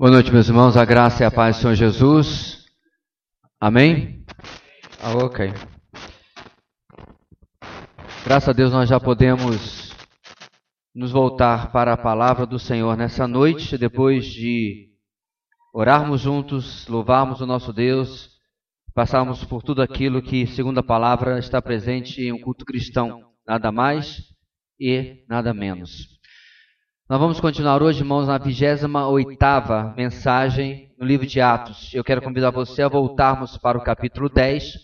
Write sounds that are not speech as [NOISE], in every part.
Boa noite, meus irmãos. A graça e a paz do Senhor Jesus. Amém? Ah, ok. Graças a Deus nós já podemos nos voltar para a palavra do Senhor nessa noite, depois de orarmos juntos, louvarmos o nosso Deus, passarmos por tudo aquilo que, segundo a palavra, está presente em um culto cristão. Nada mais e nada menos. Nós vamos continuar hoje, irmãos, na 28 mensagem no livro de Atos. Eu quero convidar você a voltarmos para o capítulo 10,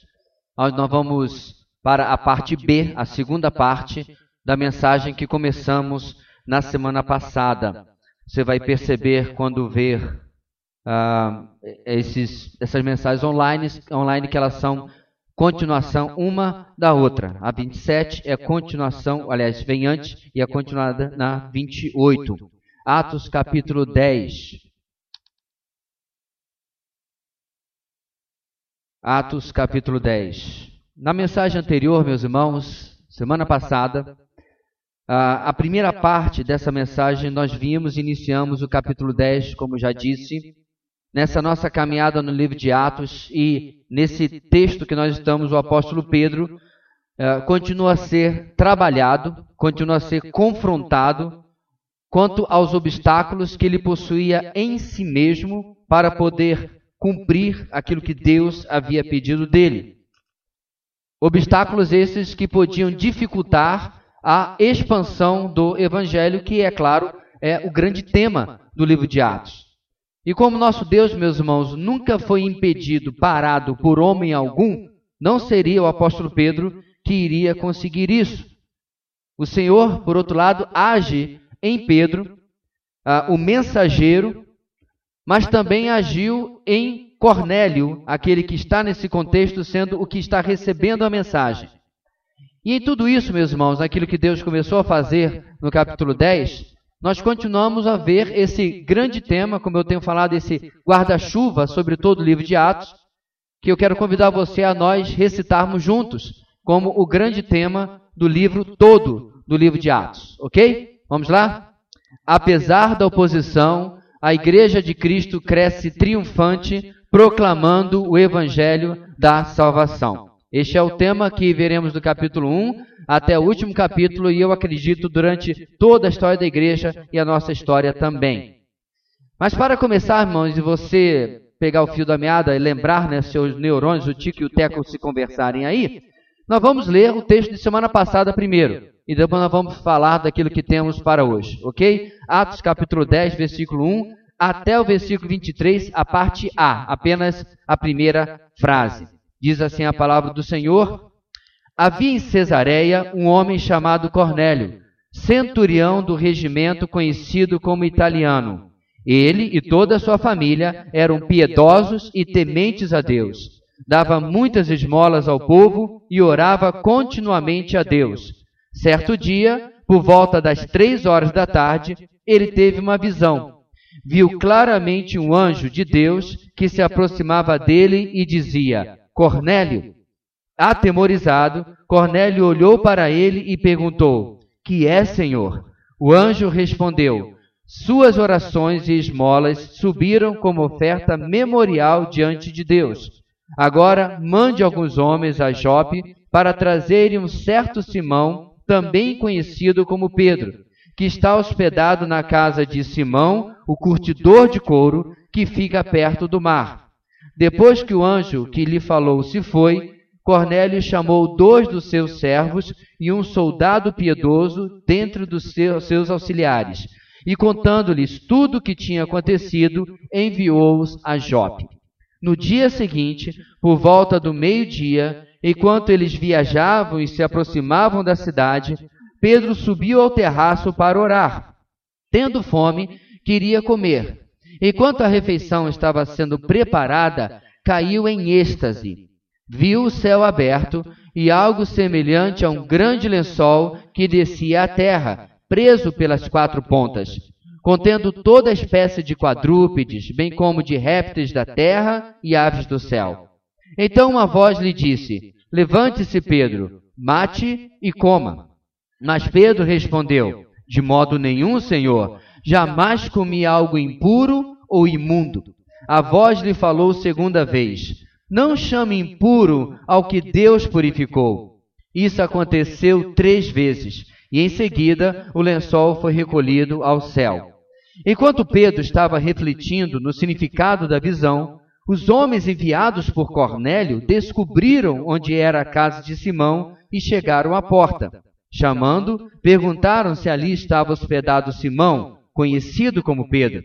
onde nós vamos para a parte B, a segunda parte da mensagem que começamos na semana passada. Você vai perceber quando ver uh, esses, essas mensagens online, online que elas são continuação uma da outra. A 27 é continuação, aliás, vem antes e é continuada na 28. Atos capítulo 10. Atos capítulo 10. Na mensagem anterior, meus irmãos, semana passada, a primeira parte dessa mensagem nós vimos, iniciamos o capítulo 10, como já disse, nessa nossa caminhada no livro de Atos e nesse texto que nós estamos, o apóstolo Pedro uh, continua a ser trabalhado, continua a ser confrontado quanto aos obstáculos que ele possuía em si mesmo para poder cumprir aquilo que Deus havia pedido dele. Obstáculos esses que podiam dificultar a expansão do evangelho, que é claro, é o grande tema do livro de Atos. E como nosso Deus, meus irmãos, nunca foi impedido, parado por homem algum, não seria o apóstolo Pedro que iria conseguir isso. O Senhor, por outro lado, age em Pedro, ah, o mensageiro, mas também agiu em Cornélio, aquele que está nesse contexto sendo o que está recebendo a mensagem. E em tudo isso, meus irmãos, aquilo que Deus começou a fazer no capítulo 10, nós continuamos a ver esse grande tema, como eu tenho falado, esse guarda-chuva sobre todo o livro de Atos, que eu quero convidar você a nós recitarmos juntos, como o grande tema do livro todo do livro de Atos, ok? Vamos lá? Apesar da oposição, a Igreja de Cristo cresce triunfante, proclamando o Evangelho da salvação. Este é o tema que veremos do capítulo 1 até o último capítulo e eu acredito durante toda a história da igreja e a nossa história também. Mas para começar, irmãos, e você pegar o fio da meada e lembrar, né, seus neurônios, o Tico e o Teco se conversarem aí, nós vamos ler o texto de semana passada primeiro. E depois nós vamos falar daquilo que temos para hoje, ok? Atos capítulo 10, versículo 1 até o versículo 23, a parte A, apenas a primeira frase. Diz assim a palavra do Senhor: Havia em Cesareia um homem chamado Cornélio, centurião do regimento conhecido como italiano. Ele e toda a sua família eram piedosos e tementes a Deus. Dava muitas esmolas ao povo e orava continuamente a Deus. Certo dia, por volta das três horas da tarde, ele teve uma visão. Viu claramente um anjo de Deus que se aproximava dele e dizia: Cornélio. Atemorizado, Cornélio olhou para ele e perguntou: Que é, Senhor? O anjo respondeu: Suas orações e esmolas subiram como oferta memorial diante de Deus. Agora mande alguns homens a Jope para trazerem um certo Simão, também conhecido como Pedro, que está hospedado na casa de Simão, o curtidor de couro, que fica perto do mar. Depois que o anjo que lhe falou se foi, Cornélio chamou dois dos seus servos e um soldado piedoso dentre dos seus auxiliares, e contando-lhes tudo o que tinha acontecido, enviou-os a Jope. No dia seguinte, por volta do meio-dia, enquanto eles viajavam e se aproximavam da cidade, Pedro subiu ao terraço para orar. Tendo fome, queria comer. Enquanto a refeição estava sendo preparada, caiu em êxtase. Viu o céu aberto e algo semelhante a um grande lençol que descia à terra, preso pelas quatro pontas, contendo toda espécie de quadrúpedes, bem como de répteis da terra e aves do céu. Então uma voz lhe disse: Levante-se, Pedro, mate e coma. Mas Pedro respondeu: De modo nenhum, Senhor, jamais comi algo impuro ou imundo. A voz lhe falou segunda vez: Não chame impuro ao que Deus purificou. Isso aconteceu três vezes, e em seguida o lençol foi recolhido ao céu. Enquanto Pedro estava refletindo no significado da visão, os homens enviados por Cornélio descobriram onde era a casa de Simão e chegaram à porta. Chamando, perguntaram se ali estava hospedado Simão, conhecido como Pedro.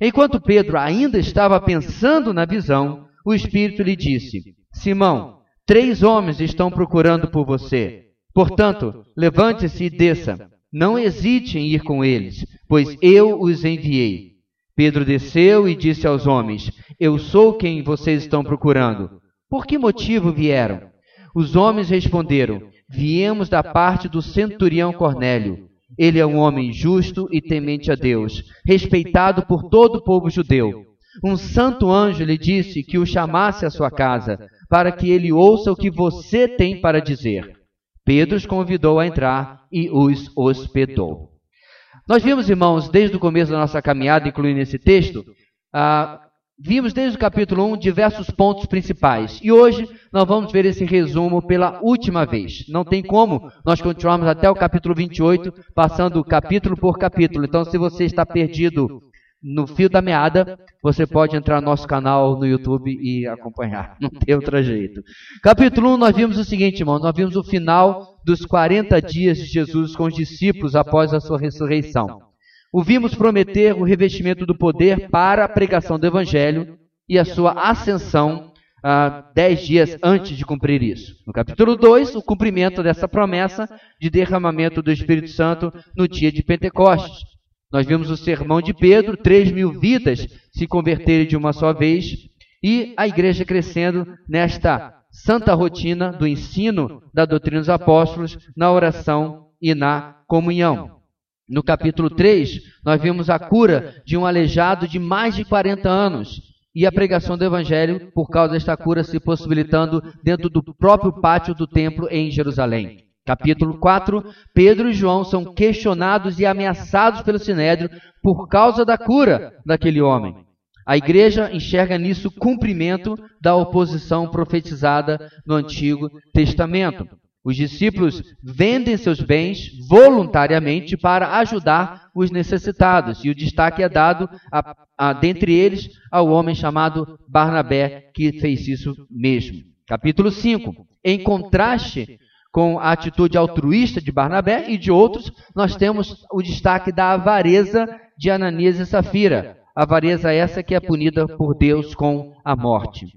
Enquanto Pedro ainda estava pensando na visão, o Espírito lhe disse: Simão, três homens estão procurando por você. Portanto, levante-se e desça. Não hesite em ir com eles, pois eu os enviei. Pedro desceu e disse aos homens: Eu sou quem vocês estão procurando. Por que motivo vieram? Os homens responderam: Viemos da parte do centurião Cornélio. Ele é um homem justo e temente a Deus, respeitado por todo o povo judeu. Um santo anjo lhe disse que o chamasse à sua casa, para que ele ouça o que você tem para dizer. Pedro os convidou a entrar e os hospedou. Nós vimos, irmãos, desde o começo da nossa caminhada, incluindo esse texto, ah, vimos desde o capítulo 1 diversos pontos principais. E hoje nós vamos ver esse resumo pela última vez. Não tem como nós continuarmos até o capítulo 28, passando capítulo por capítulo. Então, se você está perdido no fio da meada, você pode entrar no nosso canal no YouTube e acompanhar. Não [LAUGHS] tem outro jeito. Capítulo 1, nós vimos o seguinte, irmão. Nós vimos o final dos 40 dias de Jesus com os discípulos após a sua ressurreição. O vimos prometer o revestimento do poder para a pregação do Evangelho e a sua ascensão ah, dez dias antes de cumprir isso. No capítulo 2, o cumprimento dessa promessa de derramamento do Espírito Santo no dia de Pentecostes. Nós vimos o sermão de Pedro, três mil vidas se converterem de uma só vez, e a igreja crescendo nesta santa rotina do ensino da doutrina dos apóstolos, na oração e na comunhão. No capítulo 3, nós vimos a cura de um aleijado de mais de 40 anos e a pregação do evangelho por causa desta cura se possibilitando dentro do próprio pátio do templo em Jerusalém. Capítulo 4, Pedro e João são questionados e ameaçados pelo Sinédrio por causa da cura daquele homem. A igreja enxerga nisso cumprimento da oposição profetizada no Antigo Testamento. Os discípulos vendem seus bens voluntariamente para ajudar os necessitados, e o destaque é dado, a, a, dentre eles, ao homem chamado Barnabé, que fez isso mesmo. Capítulo 5. Em contraste com a atitude altruísta de Barnabé e de outros, nós temos o destaque da avareza de Ananias e Safira. Avareza essa que é punida por Deus com a morte.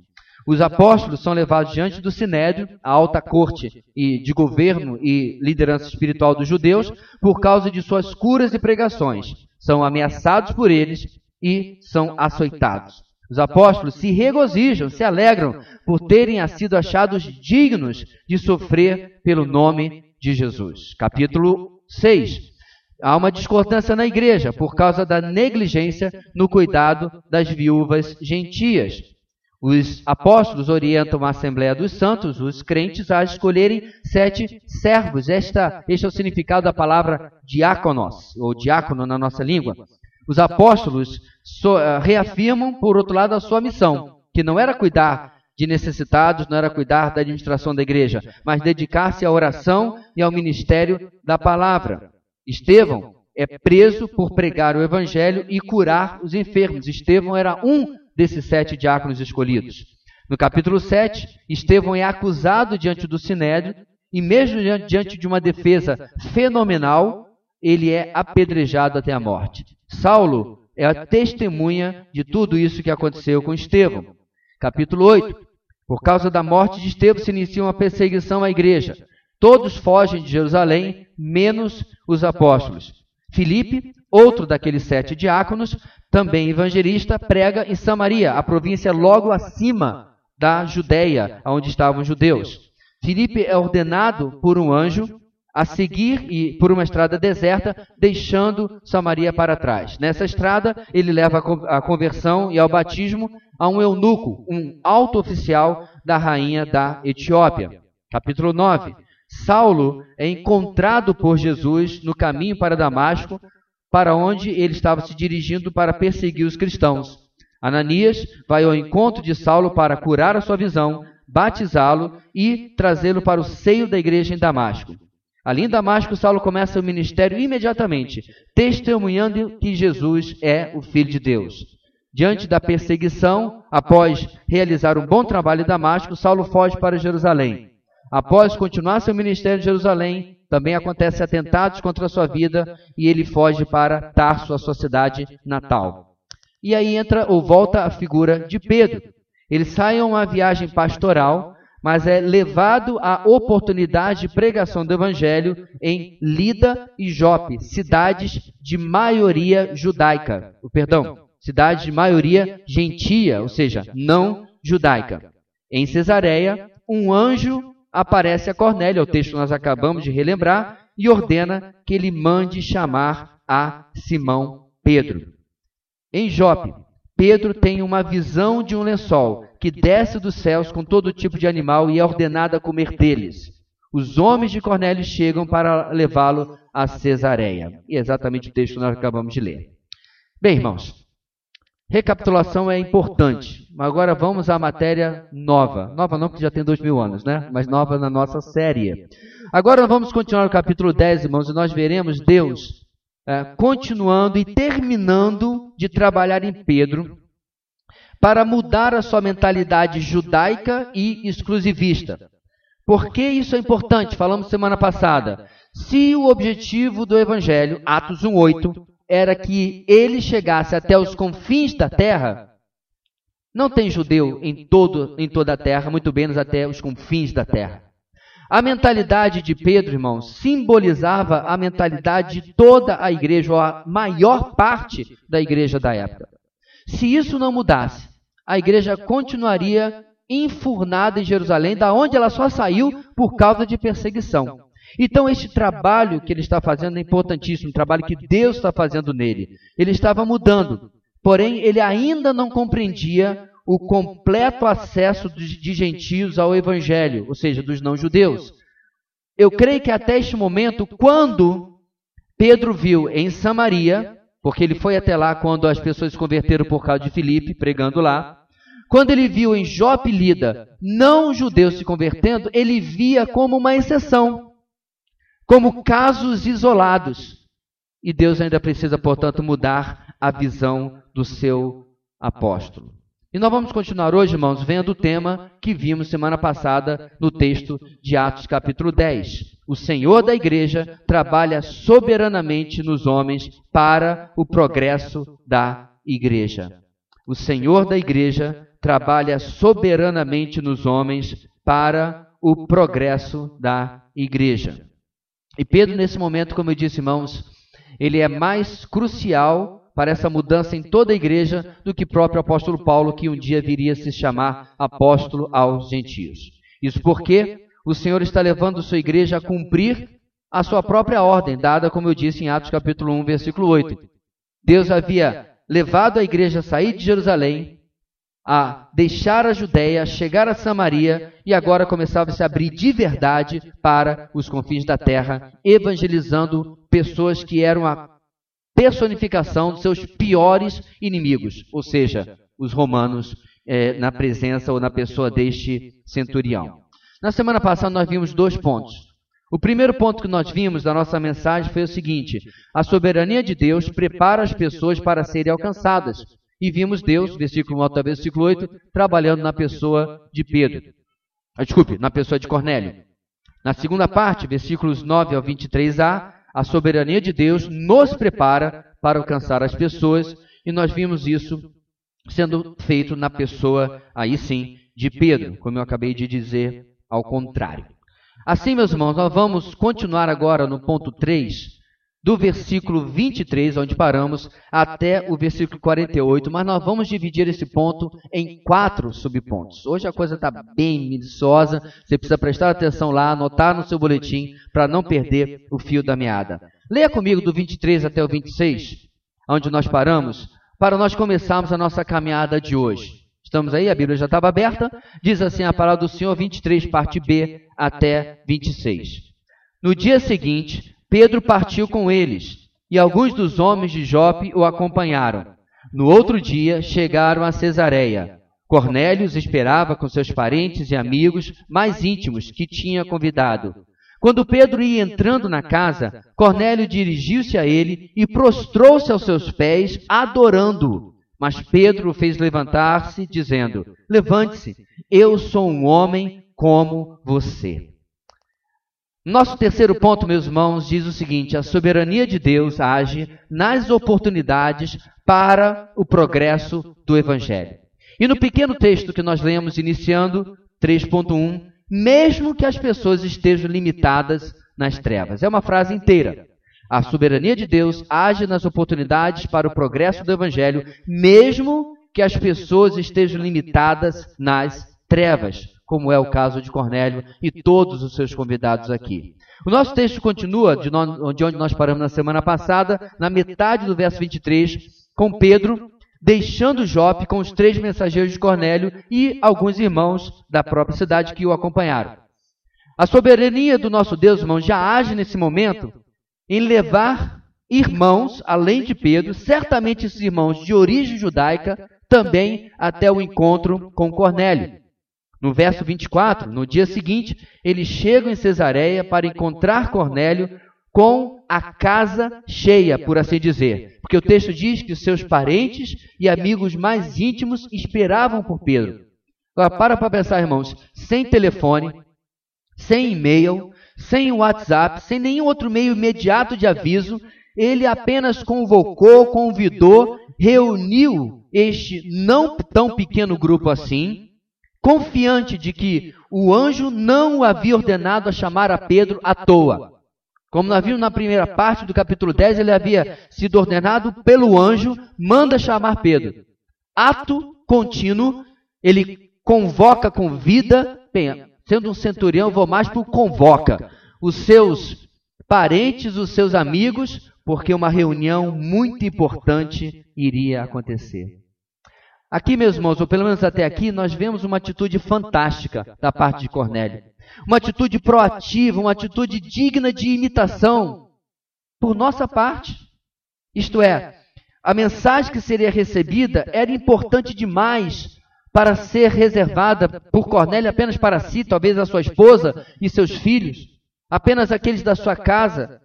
Os apóstolos são levados diante do Sinédrio, a alta corte e de governo e liderança espiritual dos judeus, por causa de suas curas e pregações. São ameaçados por eles e são açoitados. Os apóstolos se regozijam, se alegram por terem sido achados dignos de sofrer pelo nome de Jesus. Capítulo 6. Há uma discordância na igreja por causa da negligência no cuidado das viúvas gentias. Os apóstolos orientam a Assembleia dos Santos, os crentes, a escolherem sete servos. Esta, este é o significado da palavra diáconos, ou diácono na nossa língua. Os apóstolos uh, reafirmam, por outro lado, a sua missão, que não era cuidar de necessitados, não era cuidar da administração da igreja, mas dedicar-se à oração e ao ministério da palavra. Estevão é preso por pregar o evangelho e curar os enfermos. Estevão era um desses sete diáconos escolhidos. No capítulo 7, Estevão é acusado diante do sinédrio e mesmo diante de uma defesa fenomenal, ele é apedrejado até a morte. Saulo é a testemunha de tudo isso que aconteceu com Estevão. Capítulo 8. Por causa da morte de Estevão se inicia uma perseguição à igreja. Todos fogem de Jerusalém, menos os apóstolos. Filipe, outro daqueles sete diáconos, também evangelista, prega em Samaria, a província logo acima da Judéia, onde estavam os judeus. Filipe é ordenado por um anjo a seguir e por uma estrada deserta, deixando Samaria para trás. Nessa estrada, ele leva a conversão e ao batismo a um eunuco, um alto oficial da rainha da Etiópia. Capítulo 9. Saulo é encontrado por Jesus no caminho para Damasco, para onde ele estava se dirigindo para perseguir os cristãos. Ananias vai ao encontro de Saulo para curar a sua visão, batizá-lo e trazê-lo para o seio da igreja em Damasco. Ali em Damasco, Saulo começa o ministério imediatamente, testemunhando que Jesus é o Filho de Deus. Diante da perseguição, após realizar um bom trabalho em Damasco, Saulo foge para Jerusalém. Após continuar seu ministério em Jerusalém, também acontecem atentados contra sua vida e ele foge para Tarso, a sua cidade natal. E aí entra ou volta a figura de Pedro. Ele sai a uma viagem pastoral, mas é levado à oportunidade de pregação do evangelho em Lida e Jope, cidades de maioria judaica. Perdão, cidades de maioria gentia, ou seja, não judaica. Em Cesareia, um anjo aparece a Cornélio, o texto nós acabamos de relembrar, e ordena que ele mande chamar a Simão Pedro. Em Jope, Pedro tem uma visão de um lençol que desce dos céus com todo tipo de animal e é ordenado a comer deles. Os homens de Cornélio chegam para levá-lo a Cesareia. E é exatamente o texto que nós acabamos de ler. Bem, irmãos, Recapitulação é importante. Agora vamos à matéria nova. Nova não, porque já tem dois mil anos, né? Mas nova na nossa série. Agora vamos continuar no capítulo 10, irmãos, e nós veremos Deus é, continuando e terminando de trabalhar em Pedro para mudar a sua mentalidade judaica e exclusivista. Por que isso é importante? Falamos semana passada. Se o objetivo do Evangelho, Atos 1,8, era que ele chegasse até os confins da terra. Não tem judeu em, todo, em toda a terra, muito menos até os confins da terra. A mentalidade de Pedro, irmãos, simbolizava a mentalidade de toda a igreja, ou a maior parte da igreja da época. Se isso não mudasse, a igreja continuaria enfurnada em Jerusalém, da onde ela só saiu por causa de perseguição. Então, este trabalho que ele está fazendo é importantíssimo, um trabalho que Deus está fazendo nele. Ele estava mudando, porém, ele ainda não compreendia o completo acesso de gentios ao evangelho, ou seja, dos não-judeus. Eu creio que até este momento, quando Pedro viu em Samaria, porque ele foi até lá quando as pessoas se converteram por causa de Filipe, pregando lá, quando ele viu em Jope Lida não-judeus se convertendo, ele via como uma exceção como casos isolados. E Deus ainda precisa, portanto, mudar a visão do seu apóstolo. E nós vamos continuar hoje, irmãos, vendo o tema que vimos semana passada no texto de Atos, capítulo 10. O Senhor da igreja trabalha soberanamente nos homens para o progresso da igreja. O Senhor da igreja trabalha soberanamente nos homens para o progresso da igreja. E Pedro, nesse momento, como eu disse, irmãos, ele é mais crucial para essa mudança em toda a igreja do que próprio apóstolo Paulo, que um dia viria a se chamar apóstolo aos gentios. Isso porque o Senhor está levando sua igreja a cumprir a sua própria ordem, dada, como eu disse, em Atos capítulo 1, versículo 8. Deus havia levado a igreja a sair de Jerusalém, a deixar a Judéia, chegar a Samaria e agora começava a se abrir de verdade para os confins da terra, evangelizando pessoas que eram a personificação dos seus piores inimigos, ou seja, os romanos, é, na presença ou na pessoa deste centurião. Na semana passada nós vimos dois pontos. O primeiro ponto que nós vimos da nossa mensagem foi o seguinte: a soberania de Deus prepara as pessoas para serem alcançadas, e vimos Deus, versículo 1 versículo 8, trabalhando na pessoa de Pedro. Ah, desculpe, na pessoa de Cornélio. Na segunda parte, versículos 9 ao 23a, a soberania de Deus nos prepara para alcançar as pessoas, e nós vimos isso sendo feito na pessoa, aí sim, de Pedro, como eu acabei de dizer, ao contrário. Assim, meus irmãos, nós vamos continuar agora no ponto 3, do versículo 23, onde paramos, até o versículo 48, mas nós vamos dividir esse ponto em quatro subpontos. Hoje a coisa está bem minuciosa, você precisa prestar atenção lá, anotar no seu boletim, para não perder o fio da meada. Leia comigo do 23 até o 26, onde nós paramos, para nós começarmos a nossa caminhada de hoje. Estamos aí, a Bíblia já estava aberta, diz assim a palavra do Senhor, 23, parte B, até 26. No dia seguinte, Pedro partiu com eles, e alguns dos homens de Jope o acompanharam. No outro dia chegaram a Cesareia. Cornélio os esperava com seus parentes e amigos mais íntimos que tinha convidado. Quando Pedro ia entrando na casa, Cornélio dirigiu-se a ele e prostrou-se aos seus pés, adorando-o. Mas Pedro fez levantar-se, dizendo: Levante-se, eu sou um homem como você. Nosso terceiro ponto, meus irmãos, diz o seguinte: a soberania de Deus age nas oportunidades para o progresso do Evangelho. E no pequeno texto que nós lemos, iniciando 3.1, mesmo que as pessoas estejam limitadas nas trevas. É uma frase inteira. A soberania de Deus age nas oportunidades para o progresso do Evangelho, mesmo que as pessoas estejam limitadas nas trevas, como é o caso de Cornélio e todos os seus convidados aqui. O nosso texto continua de onde nós paramos na semana passada, na metade do verso 23, com Pedro deixando Jope com os três mensageiros de Cornélio e alguns irmãos da própria cidade que o acompanharam. A soberania do nosso Deus, irmãos, já age nesse momento em levar irmãos, além de Pedro, certamente esses irmãos de origem judaica, também até o encontro com Cornélio. No verso 24, no dia seguinte, eles chegam em Cesareia para encontrar Cornélio com a casa cheia, por assim dizer. Porque o texto diz que seus parentes e amigos mais íntimos esperavam por Pedro. Agora, para para pensar, irmãos, sem telefone, sem e-mail, sem WhatsApp, sem nenhum outro meio imediato de aviso, ele apenas convocou, convidou, reuniu este não tão pequeno grupo assim, confiante de que o anjo não o havia ordenado a chamar a Pedro à toa. Como nós vimos na primeira parte do capítulo 10, ele havia sido ordenado pelo anjo, manda chamar Pedro. Ato contínuo, ele convoca, convida, bem, sendo um centurião, vou mais para o convoca os seus parentes, os seus amigos, porque uma reunião muito importante iria acontecer. Aqui, meus irmãos, ou pelo menos até aqui, nós vemos uma atitude fantástica da parte de Cornélio. Uma atitude proativa, uma atitude digna de imitação por nossa parte. Isto é, a mensagem que seria recebida era importante demais para ser reservada por Cornélio apenas para si, talvez a sua esposa e seus filhos, apenas aqueles da sua casa.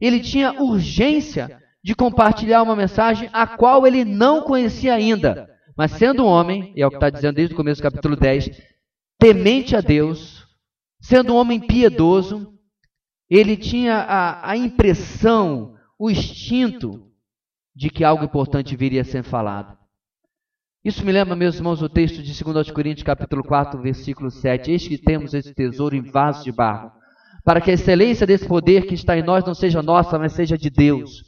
Ele tinha urgência de compartilhar uma mensagem a qual ele não conhecia ainda. Mas sendo um homem, e é o que está dizendo desde o começo do capítulo 10, temente a Deus, sendo um homem piedoso, ele tinha a, a impressão, o instinto de que algo importante viria a ser falado. Isso me lembra, meus irmãos, o texto de 2 Coríntios, capítulo 4, versículo 7. Eis que temos esse tesouro em vaso de barro, para que a excelência desse poder que está em nós não seja nossa, mas seja de Deus.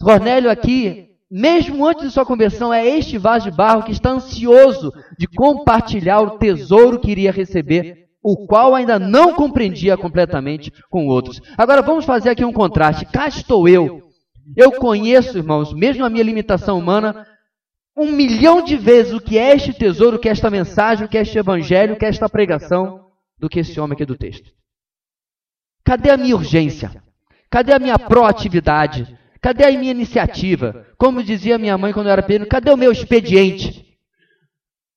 Cornélio aqui mesmo antes de sua conversão, é este vaso de barro que está ansioso de compartilhar o tesouro que iria receber, o qual ainda não compreendia completamente com outros. Agora vamos fazer aqui um contraste. Cá estou eu. Eu conheço, irmãos, mesmo a minha limitação humana, um milhão de vezes o que é este tesouro, o que é esta mensagem, o que é este evangelho, o que é esta pregação, do que esse homem aqui do texto. Cadê a minha urgência? Cadê a minha proatividade? Cadê a minha iniciativa? Como dizia minha mãe quando eu era pequeno, cadê o meu expediente?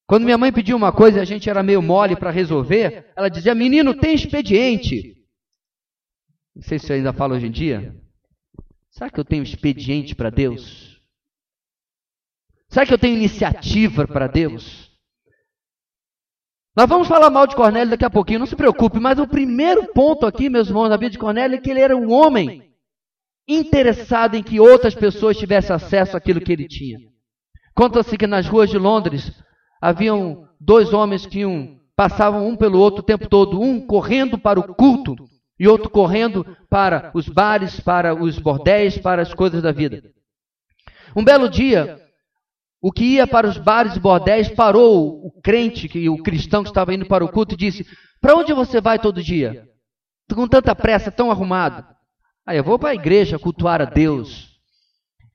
Quando minha mãe pedia uma coisa e a gente era meio mole para resolver, ela dizia: Menino, tem expediente. Não sei se eu ainda falo hoje em dia. Será que eu tenho expediente para Deus? Será que eu tenho iniciativa para Deus? Nós vamos falar mal de Cornélio daqui a pouquinho, não se preocupe, mas o primeiro ponto aqui, meus irmãos, na vida de Cornélio é que ele era um homem interessado em que outras pessoas tivessem acesso àquilo que ele tinha. Conta-se que nas ruas de Londres haviam dois homens que um, passavam um pelo outro o tempo todo, um correndo para o culto e outro correndo para os bares, para os bordéis, para as coisas da vida. Um belo dia, o que ia para os bares e bordéis parou o crente, o cristão que estava indo para o culto e disse: Para onde você vai todo dia? Com tanta pressa, tão arrumado. Ah, eu vou para a igreja cultuar a Deus.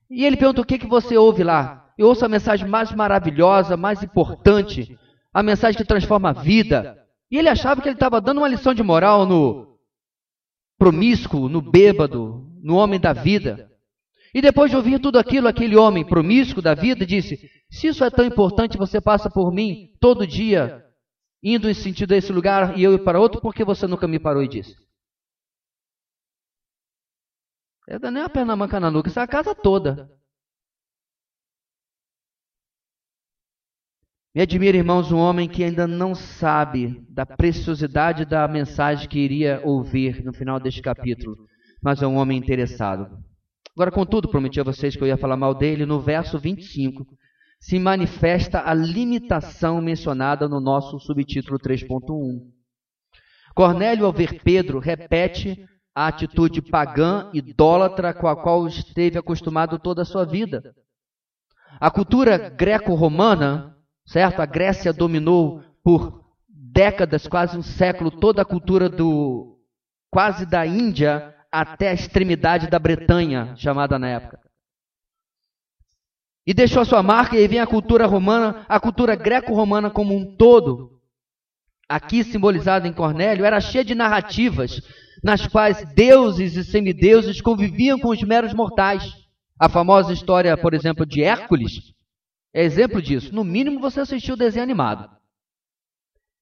E ele pergunta: o que, que você ouve lá? Eu ouço a mensagem mais maravilhosa, mais importante, a mensagem que transforma a vida. E ele achava que ele estava dando uma lição de moral no promíscuo, no bêbado, no homem da vida. E depois de ouvir tudo aquilo, aquele homem promíscuo da vida disse: Se isso é tão importante, você passa por mim todo dia, indo em sentido a esse lugar e eu para outro, por que você nunca me parou e disse? É nem a perna manca na nuca, isso é a casa toda. Me admira, irmãos, um homem que ainda não sabe da preciosidade da mensagem que iria ouvir no final deste capítulo, mas é um homem interessado. Agora, contudo, prometi a vocês que eu ia falar mal dele. No verso 25, se manifesta a limitação mencionada no nosso subtítulo 3.1. Cornélio, ao ver Pedro, repete a atitude pagã, idólatra, com a qual esteve acostumado toda a sua vida. A cultura greco-romana certo? A Grécia dominou por décadas, quase um século, toda a cultura do quase da Índia até a extremidade da Bretanha, chamada na época. E deixou a sua marca, e aí vem a cultura romana, a cultura greco-romana como um todo, aqui simbolizada em Cornélio, era cheia de narrativas nas quais deuses e semideuses conviviam com os meros mortais. A famosa história, por exemplo, de Hércules, é exemplo disso. No mínimo você assistiu o desenho animado.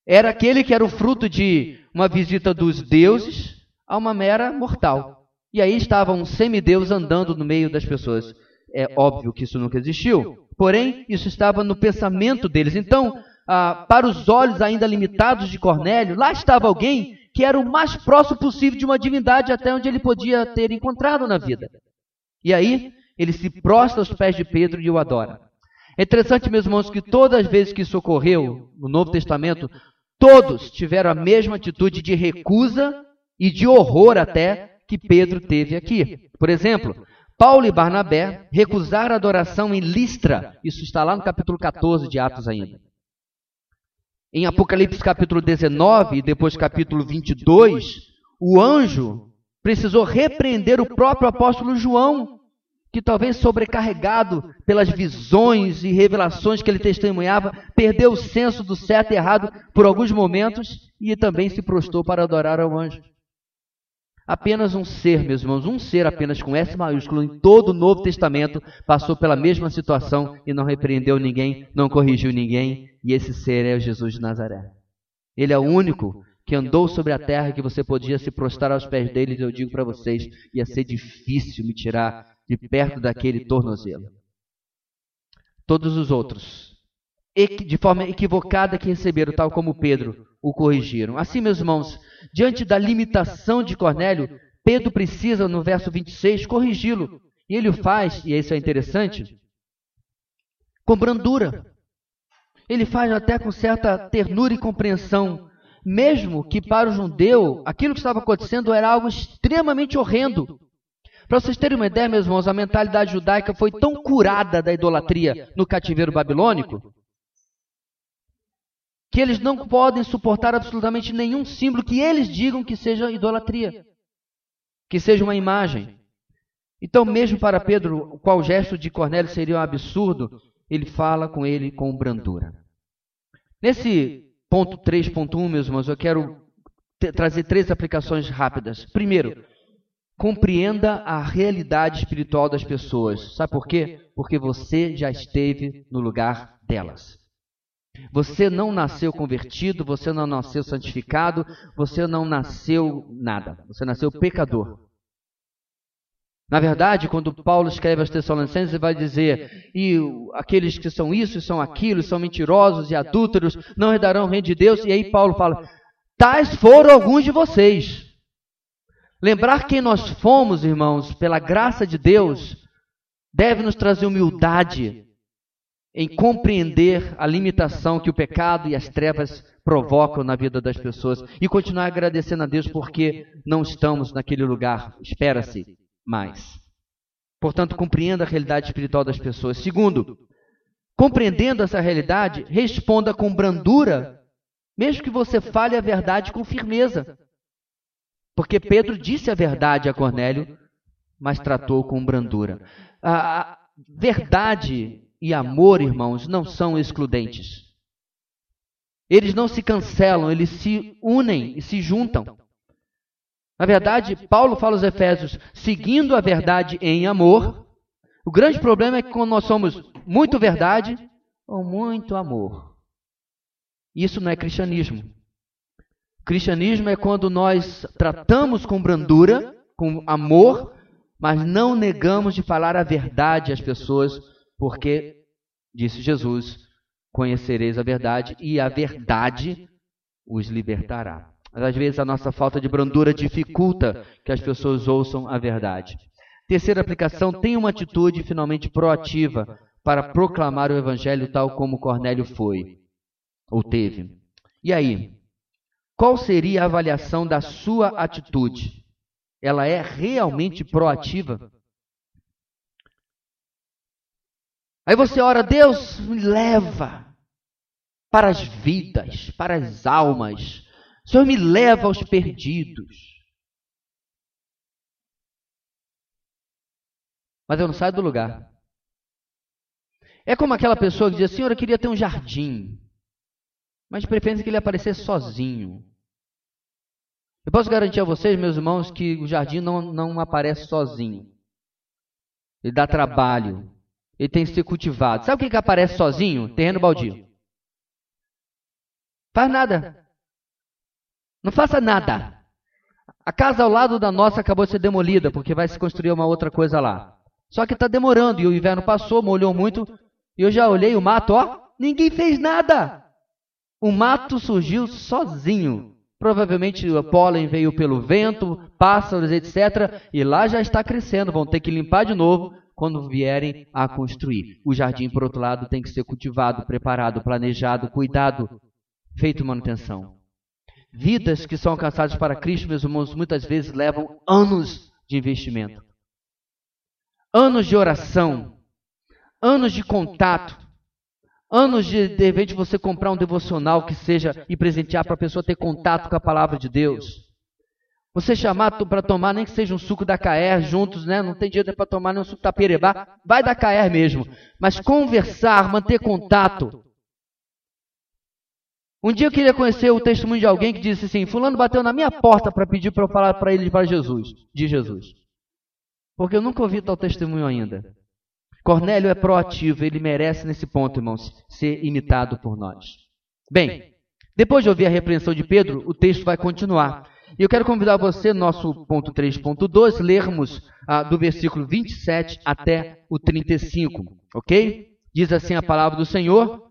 Era aquele que era o fruto de uma visita dos deuses a uma mera mortal. E aí estava um semideus andando no meio das pessoas. É óbvio que isso nunca existiu, porém, isso estava no pensamento deles. Então, ah, para os olhos ainda limitados de Cornélio, lá estava alguém que era o mais próximo possível de uma divindade até onde ele podia ter encontrado na vida. E aí, ele se prostra aos pés de Pedro e o adora. É interessante, meus irmãos, que todas as vezes que isso ocorreu no Novo Testamento, todos tiveram a mesma atitude de recusa e de horror até que Pedro teve aqui. Por exemplo, Paulo e Barnabé recusaram a adoração em Listra. Isso está lá no capítulo 14 de Atos ainda. Em Apocalipse capítulo 19 e depois capítulo 22, o anjo precisou repreender o próprio apóstolo João que talvez sobrecarregado pelas visões e revelações que ele testemunhava, perdeu o senso do certo e errado por alguns momentos e também se prostrou para adorar ao anjo. Apenas um ser, meus irmãos, um ser apenas com S maiúsculo em todo o Novo Testamento passou pela mesma situação e não repreendeu ninguém, não corrigiu ninguém, e esse ser é o Jesus de Nazaré. Ele é o único que andou sobre a terra que você podia se prostrar aos pés dele, e eu digo para vocês, ia ser difícil me tirar de perto daquele tornozelo. Todos os outros, de forma equivocada que receberam, tal como Pedro, o corrigiram. Assim, meus irmãos, diante da limitação de Cornélio, Pedro precisa, no verso 26, corrigi-lo. E ele o faz, e isso é interessante, com brandura. Ele faz até com certa ternura e compreensão, mesmo que para o judeu aquilo que estava acontecendo era algo extremamente horrendo. Para vocês terem uma ideia, meus irmãos, a mentalidade judaica foi tão curada da idolatria no cativeiro babilônico que eles não podem suportar absolutamente nenhum símbolo que eles digam que seja idolatria, que seja uma imagem. Então, mesmo para Pedro, qual gesto de Cornélio seria um absurdo, ele fala com ele com brandura. Nesse ponto 3.1, meus irmãos, eu quero trazer três aplicações rápidas. Primeiro, Compreenda a realidade espiritual das pessoas. Sabe por quê? Porque você já esteve no lugar delas. Você não nasceu convertido, você não nasceu santificado, você não nasceu nada. Você nasceu pecador. Na verdade, quando Paulo escreve aos Tessalonicenses, ele vai dizer: e aqueles que são isso, são aquilo, são mentirosos e adúlteros, não herdarão o reino de Deus. E aí Paulo fala: tais foram alguns de vocês. Lembrar quem nós fomos, irmãos, pela graça de Deus, deve nos trazer humildade em compreender a limitação que o pecado e as trevas provocam na vida das pessoas e continuar agradecendo a Deus porque não estamos naquele lugar. Espera-se mais. Portanto, compreenda a realidade espiritual das pessoas. Segundo, compreendendo essa realidade, responda com brandura, mesmo que você fale a verdade com firmeza. Porque Pedro disse a verdade a Cornélio, mas tratou com brandura. A verdade e amor, irmãos, não são excludentes. Eles não se cancelam, eles se unem e se juntam. Na verdade, Paulo fala aos Efésios: seguindo a verdade em amor, O grande problema é que quando nós somos muito verdade ou muito amor. Isso não é cristianismo. Cristianismo é quando nós tratamos com brandura, com amor, mas não negamos de falar a verdade às pessoas, porque, disse Jesus, conhecereis a verdade e a verdade os libertará. Mas às vezes a nossa falta de brandura dificulta que as pessoas ouçam a verdade. Terceira aplicação, tem uma atitude finalmente proativa para proclamar o evangelho tal como Cornélio foi ou teve. E aí, qual seria a avaliação da sua atitude? Ela é realmente proativa? Aí você ora, Deus me leva para as vidas, para as almas. O Senhor me leva aos perdidos. Mas eu não saio do lugar. É como aquela pessoa que diz, Senhor, eu queria ter um jardim. Mas preferência que ele aparecesse sozinho. Eu posso garantir a vocês, meus irmãos, que o jardim não, não aparece sozinho. Ele dá trabalho. Ele tem que ser cultivado. Sabe o que, que aparece sozinho? Terreno baldio. Faz nada. Não faça nada. A casa ao lado da nossa acabou de ser demolida, porque vai se construir uma outra coisa lá. Só que está demorando, e o inverno passou, molhou muito, e eu já olhei o mato, ó, ninguém fez nada. O mato surgiu sozinho. Provavelmente o pólen veio pelo vento, pássaros, etc. E lá já está crescendo. Vão ter que limpar de novo quando vierem a construir. O jardim, por outro lado, tem que ser cultivado, preparado, planejado, cuidado, feito manutenção. Vidas que são alcançadas para Cristo, meus irmãos, muitas vezes levam anos de investimento, anos de oração, anos de contato, Anos de, de repente, você comprar um devocional que seja e presentear para a pessoa ter contato com a palavra de Deus. Você chamar para tomar, nem que seja um suco da Caer juntos, né? Não tem dinheiro para tomar nem um suco da Perebá, vai da Caer mesmo. Mas conversar, manter contato. Um dia eu queria conhecer o testemunho de alguém que disse assim: Fulano bateu na minha porta para pedir para eu falar para ele para Jesus, de Jesus. Porque eu nunca ouvi tal testemunho ainda. Cornélio é proativo, ele merece nesse ponto, irmãos, ser imitado por nós. Bem, depois de ouvir a repreensão de Pedro, o texto vai continuar. E eu quero convidar você, nosso ponto 3.2, lermos ah, do versículo 27 até o 35, ok? Diz assim a palavra do Senhor.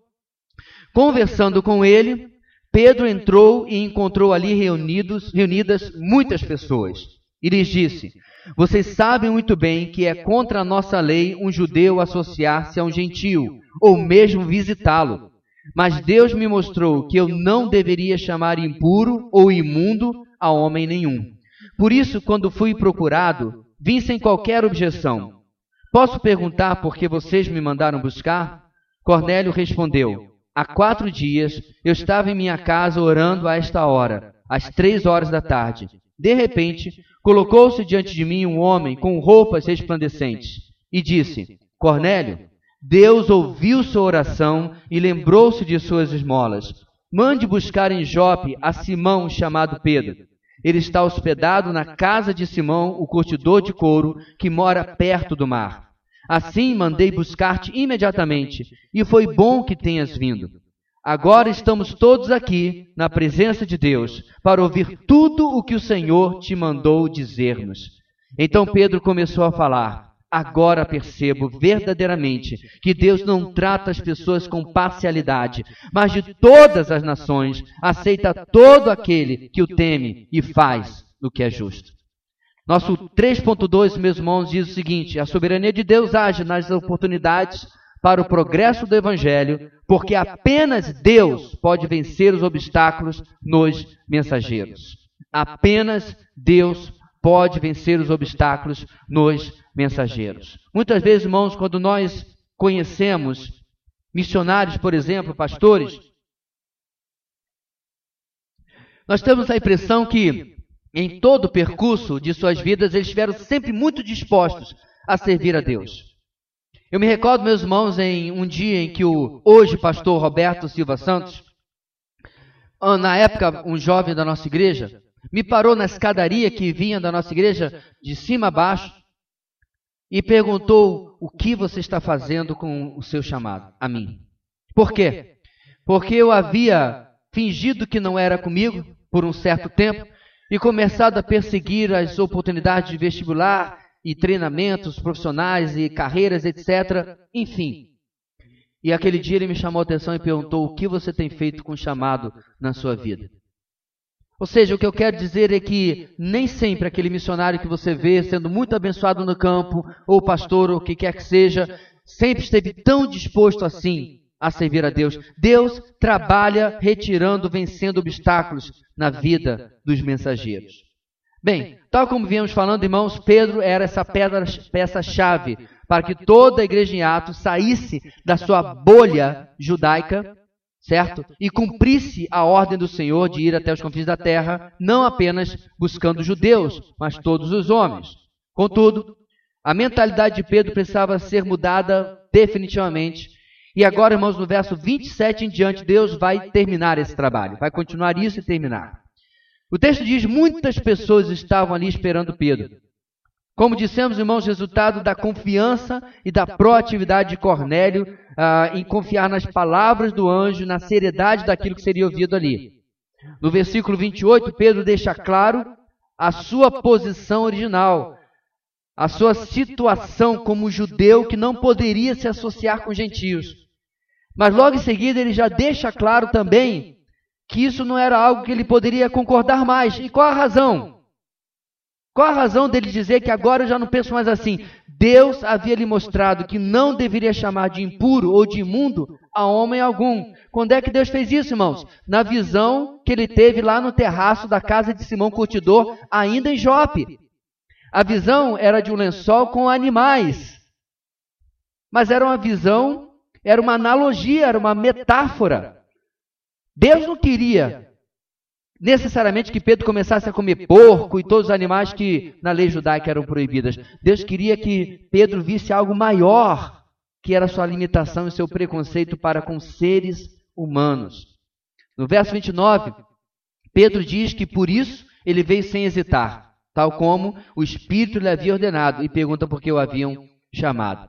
Conversando com ele, Pedro entrou e encontrou ali reunidos, reunidas muitas pessoas. E lhes disse: vocês sabem muito bem que é contra a nossa lei um judeu associar-se a um gentio, ou mesmo visitá-lo. Mas Deus me mostrou que eu não deveria chamar impuro ou imundo a homem nenhum. Por isso, quando fui procurado, vim sem qualquer objeção. Posso perguntar por que vocês me mandaram buscar? Cornélio respondeu: Há quatro dias eu estava em minha casa orando a esta hora, às três horas da tarde. De repente, colocou-se diante de mim um homem com roupas resplandecentes e disse: Cornélio, Deus ouviu sua oração e lembrou-se de suas esmolas. Mande buscar em Jope a Simão chamado Pedro. Ele está hospedado na casa de Simão, o curtidor de couro, que mora perto do mar. Assim mandei buscar-te imediatamente, e foi bom que tenhas vindo. Agora estamos todos aqui na presença de Deus para ouvir tudo o que o Senhor te mandou dizer-nos. Então Pedro começou a falar. Agora percebo verdadeiramente que Deus não trata as pessoas com parcialidade, mas de todas as nações aceita todo aquele que o teme e faz o que é justo. Nosso 3.2, meus irmãos, diz o seguinte: a soberania de Deus age nas oportunidades para o progresso do Evangelho, porque apenas Deus pode vencer os obstáculos nos mensageiros. Apenas Deus pode vencer os obstáculos nos mensageiros. Muitas vezes, irmãos, quando nós conhecemos missionários, por exemplo, pastores, nós temos a impressão que em todo o percurso de suas vidas eles estiveram sempre muito dispostos a servir a Deus. Eu me recordo, meus irmãos, em um dia em que o hoje pastor Roberto Silva Santos, ah, na época um jovem da nossa igreja, me parou na escadaria que vinha da nossa igreja de cima a baixo e perguntou: O que você está fazendo com o seu chamado? A mim. Por quê? Porque eu havia fingido que não era comigo por um certo tempo e começado a perseguir as oportunidades de vestibular e treinamentos profissionais e carreiras, etc. Enfim. E aquele dia ele me chamou a atenção e perguntou: O que você tem feito com o chamado na sua vida? Ou seja, o que eu quero dizer é que nem sempre aquele missionário que você vê sendo muito abençoado no campo, ou pastor, ou o que quer que seja, sempre esteve tão disposto assim a servir a Deus. Deus trabalha retirando, vencendo obstáculos na vida dos mensageiros. Bem, tal como viemos falando, irmãos, Pedro era essa peça-chave para que toda a igreja em Atos saísse da sua bolha judaica certo? E cumprisse a ordem do Senhor de ir até os confins da terra, não apenas buscando judeus, mas todos os homens. Contudo, a mentalidade de Pedro precisava ser mudada definitivamente. E agora, irmãos, no verso 27 em diante, Deus vai terminar esse trabalho, vai continuar isso e terminar. O texto diz: muitas pessoas estavam ali esperando Pedro. Como dissemos, irmãos, resultado da confiança e da proatividade de Cornélio ah, em confiar nas palavras do anjo, na seriedade daquilo que seria ouvido ali. No versículo 28, Pedro deixa claro a sua posição original, a sua situação como judeu que não poderia se associar com gentios. Mas logo em seguida ele já deixa claro também que isso não era algo que ele poderia concordar mais. E qual a razão? Qual a razão dele dizer que agora eu já não penso mais assim? Deus havia lhe mostrado que não deveria chamar de impuro ou de imundo a homem algum. Quando é que Deus fez isso, irmãos? Na visão que ele teve lá no terraço da casa de Simão Curtidor, ainda em Jope. A visão era de um lençol com animais. Mas era uma visão, era uma analogia, era uma metáfora. Deus não queria necessariamente que Pedro começasse a comer porco e todos os animais que na lei judaica eram proibidas. Deus queria que Pedro visse algo maior, que era sua limitação e seu preconceito para com seres humanos. No verso 29, Pedro diz que por isso ele veio sem hesitar, tal como o Espírito lhe havia ordenado, e pergunta por que o haviam chamado.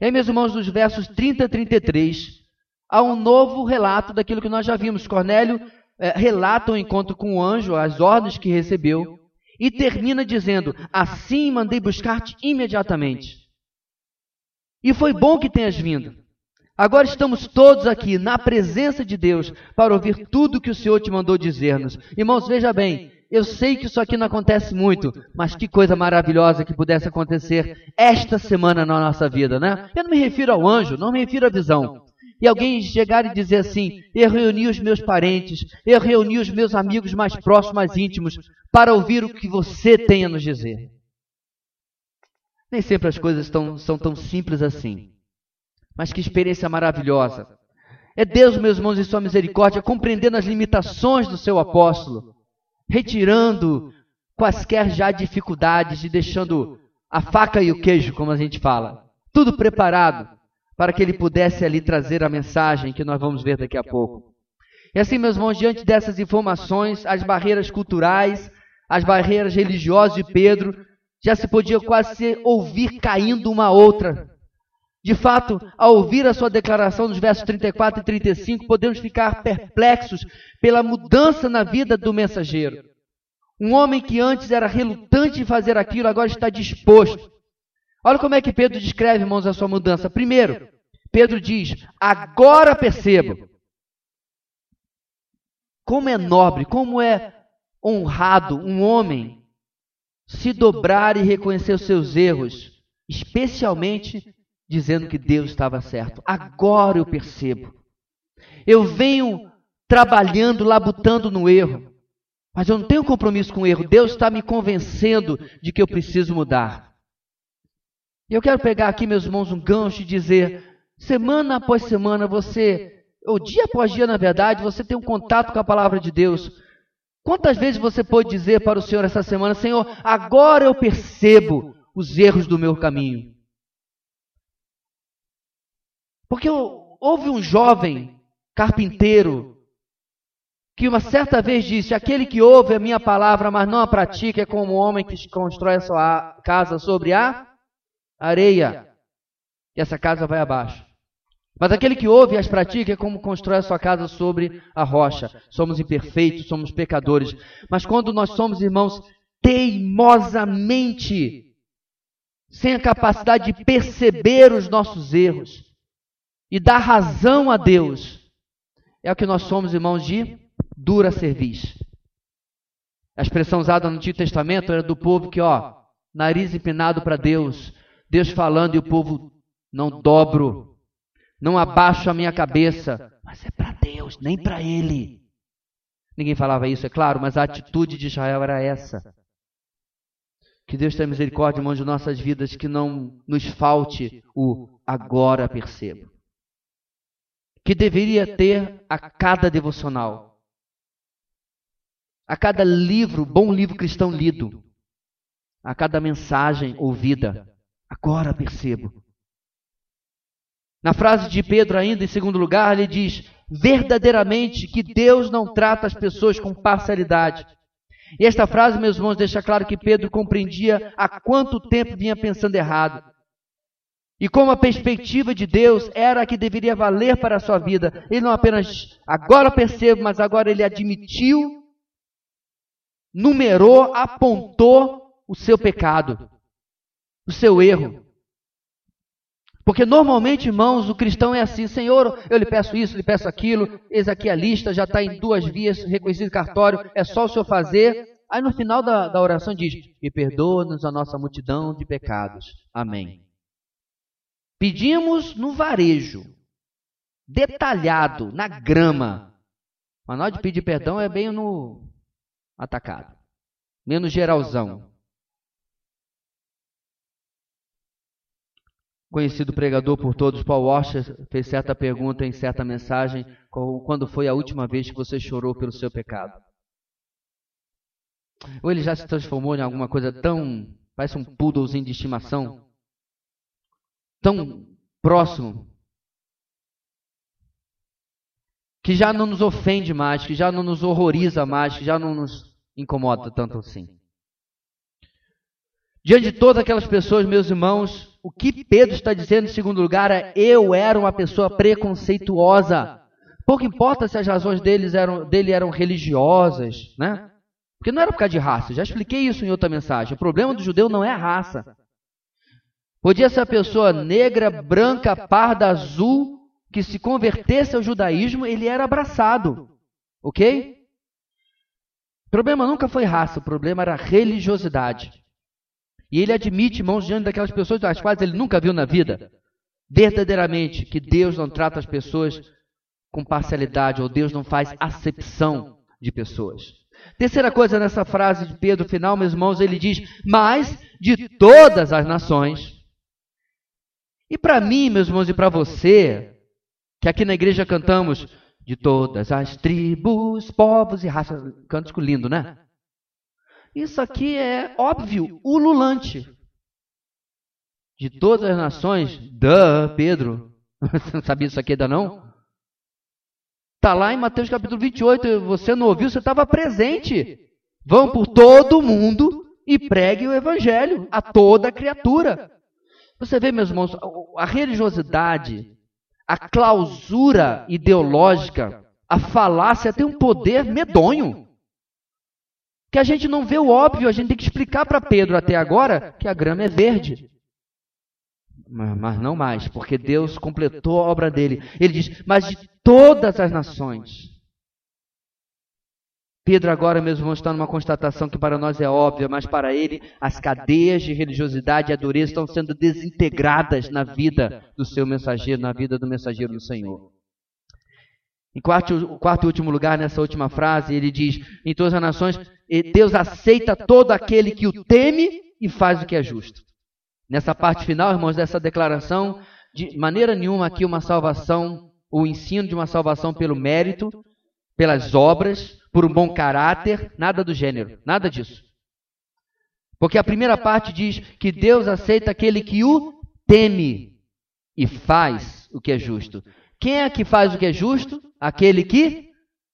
E aí, meus irmãos, nos versos 30 a 33, há um novo relato daquilo que nós já vimos. Cornélio relata o encontro com o anjo, as ordens que recebeu, e termina dizendo: Assim mandei buscar-te imediatamente. E foi bom que tenhas vindo. Agora estamos todos aqui na presença de Deus para ouvir tudo que o Senhor te mandou dizer-nos. Irmãos, veja bem, eu sei que isso aqui não acontece muito, mas que coisa maravilhosa que pudesse acontecer esta semana na nossa vida, né? Eu não me refiro ao anjo, não me refiro à visão e alguém chegar e dizer assim: Eu reuni os meus parentes, eu reuni os meus amigos mais próximos, mais íntimos, para ouvir o que você tem a nos dizer. Nem sempre as coisas tão, são tão simples assim. Mas que experiência maravilhosa. É Deus, meus irmãos, em sua misericórdia, compreendendo as limitações do seu apóstolo, retirando quaisquer já dificuldades e deixando a faca e o queijo, como a gente fala, tudo preparado para que ele pudesse ali trazer a mensagem que nós vamos ver daqui a pouco. E assim, meus irmãos, diante dessas informações, as barreiras culturais, as barreiras religiosas de Pedro, já se podia quase ouvir caindo uma outra. De fato, ao ouvir a sua declaração nos versos 34 e 35, podemos ficar perplexos pela mudança na vida do mensageiro. Um homem que antes era relutante em fazer aquilo, agora está disposto. Olha como é que Pedro descreve, irmãos, a sua mudança. Primeiro, Pedro diz: Agora percebo. Como é nobre, como é honrado um homem se dobrar e reconhecer os seus erros, especialmente dizendo que Deus estava certo. Agora eu percebo. Eu venho trabalhando, labutando no erro, mas eu não tenho compromisso com o erro. Deus está me convencendo de que eu preciso mudar. E eu quero pegar aqui, meus irmãos, um gancho e dizer: semana após semana, você, ou dia após dia, na verdade, você tem um contato com a palavra de Deus. Quantas vezes você pode dizer para o Senhor essa semana: Senhor, agora eu percebo os erros do meu caminho? Porque houve um jovem carpinteiro que uma certa vez disse: Aquele que ouve a minha palavra, mas não a pratica, é como um homem que constrói a sua casa sobre a areia, e essa casa vai abaixo. Mas aquele que ouve e as pratica é como constrói a sua casa sobre a rocha. Somos imperfeitos, somos pecadores. Mas quando nós somos irmãos teimosamente, sem a capacidade de perceber os nossos erros e dar razão a Deus, é o que nós somos, irmãos, de dura cerviz. A expressão usada no Antigo Testamento era do povo que, ó, nariz empinado para Deus, Deus falando e o povo não dobro, não abaixo a minha cabeça, mas é para Deus, nem para ele. Ninguém falava isso, é claro, mas a atitude de Israel era essa. Que Deus tenha misericórdia, irmãos, de nossas vidas, que não nos falte o agora percebo. Que deveria ter a cada devocional a cada livro, bom livro cristão lido, a cada mensagem ouvida. Agora percebo. Na frase de Pedro, ainda em segundo lugar, ele diz: verdadeiramente que Deus não trata as pessoas com parcialidade. E esta frase, meus irmãos, deixa claro que Pedro compreendia há quanto tempo vinha pensando errado. E como a perspectiva de Deus era a que deveria valer para a sua vida. Ele não apenas agora percebe, mas agora ele admitiu numerou, apontou o seu pecado, o seu erro. Porque normalmente, irmãos, o cristão é assim: Senhor, eu lhe peço isso, lhe peço aquilo, eis aqui a lista, já está em duas vias, reconhecido cartório, é só o senhor fazer. Aí no final da, da oração diz: E perdoa-nos a nossa multidão de pecados. Amém. Pedimos no varejo, detalhado, na grama. Mas nós de pedir perdão é bem no, atacado. Menos geralzão. Conhecido pregador por todos, Paul Washer fez certa pergunta em certa mensagem: quando foi a última vez que você chorou pelo seu pecado? Ou ele já se transformou em alguma coisa tão. parece um poodlezinho de estimação? Tão próximo que já não nos ofende mais, que já não nos horroriza mais, que já não nos incomoda tanto assim. Diante de todas aquelas pessoas, meus irmãos, o que Pedro está dizendo em segundo lugar é: eu era uma pessoa preconceituosa. Pouco importa se as razões deles eram, dele eram religiosas, né? Porque não era por causa de raça. Já expliquei isso em outra mensagem. O problema do judeu não é a raça. Podia ser a pessoa negra, branca, parda, azul, que se convertesse ao judaísmo, ele era abraçado. Ok? O problema nunca foi raça, o problema era religiosidade. E ele admite, irmãos, diante daquelas pessoas das quais ele nunca viu na vida, verdadeiramente, que Deus não trata as pessoas com parcialidade, ou Deus não faz acepção de pessoas. Terceira coisa nessa frase de Pedro final, meus irmãos, ele diz: Mas de todas as nações. E para mim, meus irmãos, e para você, que aqui na igreja cantamos de todas as tribos, povos e raças. Cântico lindo, né? Isso aqui é óbvio, ululante. De todas as nações, da Pedro. [LAUGHS] Você não sabia isso aqui ainda não? Está lá em Mateus capítulo 28. Você não ouviu, você estava presente. Vão por todo mundo e pregue o evangelho a toda criatura. Você vê, meus irmãos, a religiosidade a clausura ideológica, a falácia tem um poder medonho. Que a gente não vê o óbvio, a gente tem que explicar para Pedro até agora que a grama é verde. Mas não mais, porque Deus completou a obra dele. Ele diz: Mas de todas as nações, Pedro agora, meus irmãos, está numa constatação que para nós é óbvia, mas para ele as cadeias de religiosidade e a dureza estão sendo desintegradas na vida do seu mensageiro, na vida do mensageiro do Senhor. Em quarto, quarto e último lugar, nessa última frase, ele diz: Em todas as nações, Deus aceita todo aquele que o teme e faz o que é justo. Nessa parte final, irmãos, dessa declaração, de maneira nenhuma aqui uma salvação, o ensino de uma salvação pelo mérito, pelas obras, por um bom caráter, nada do gênero, nada disso. Porque a primeira parte diz que Deus aceita aquele que o teme e faz o que é justo. Quem é que faz o que é justo? Aquele que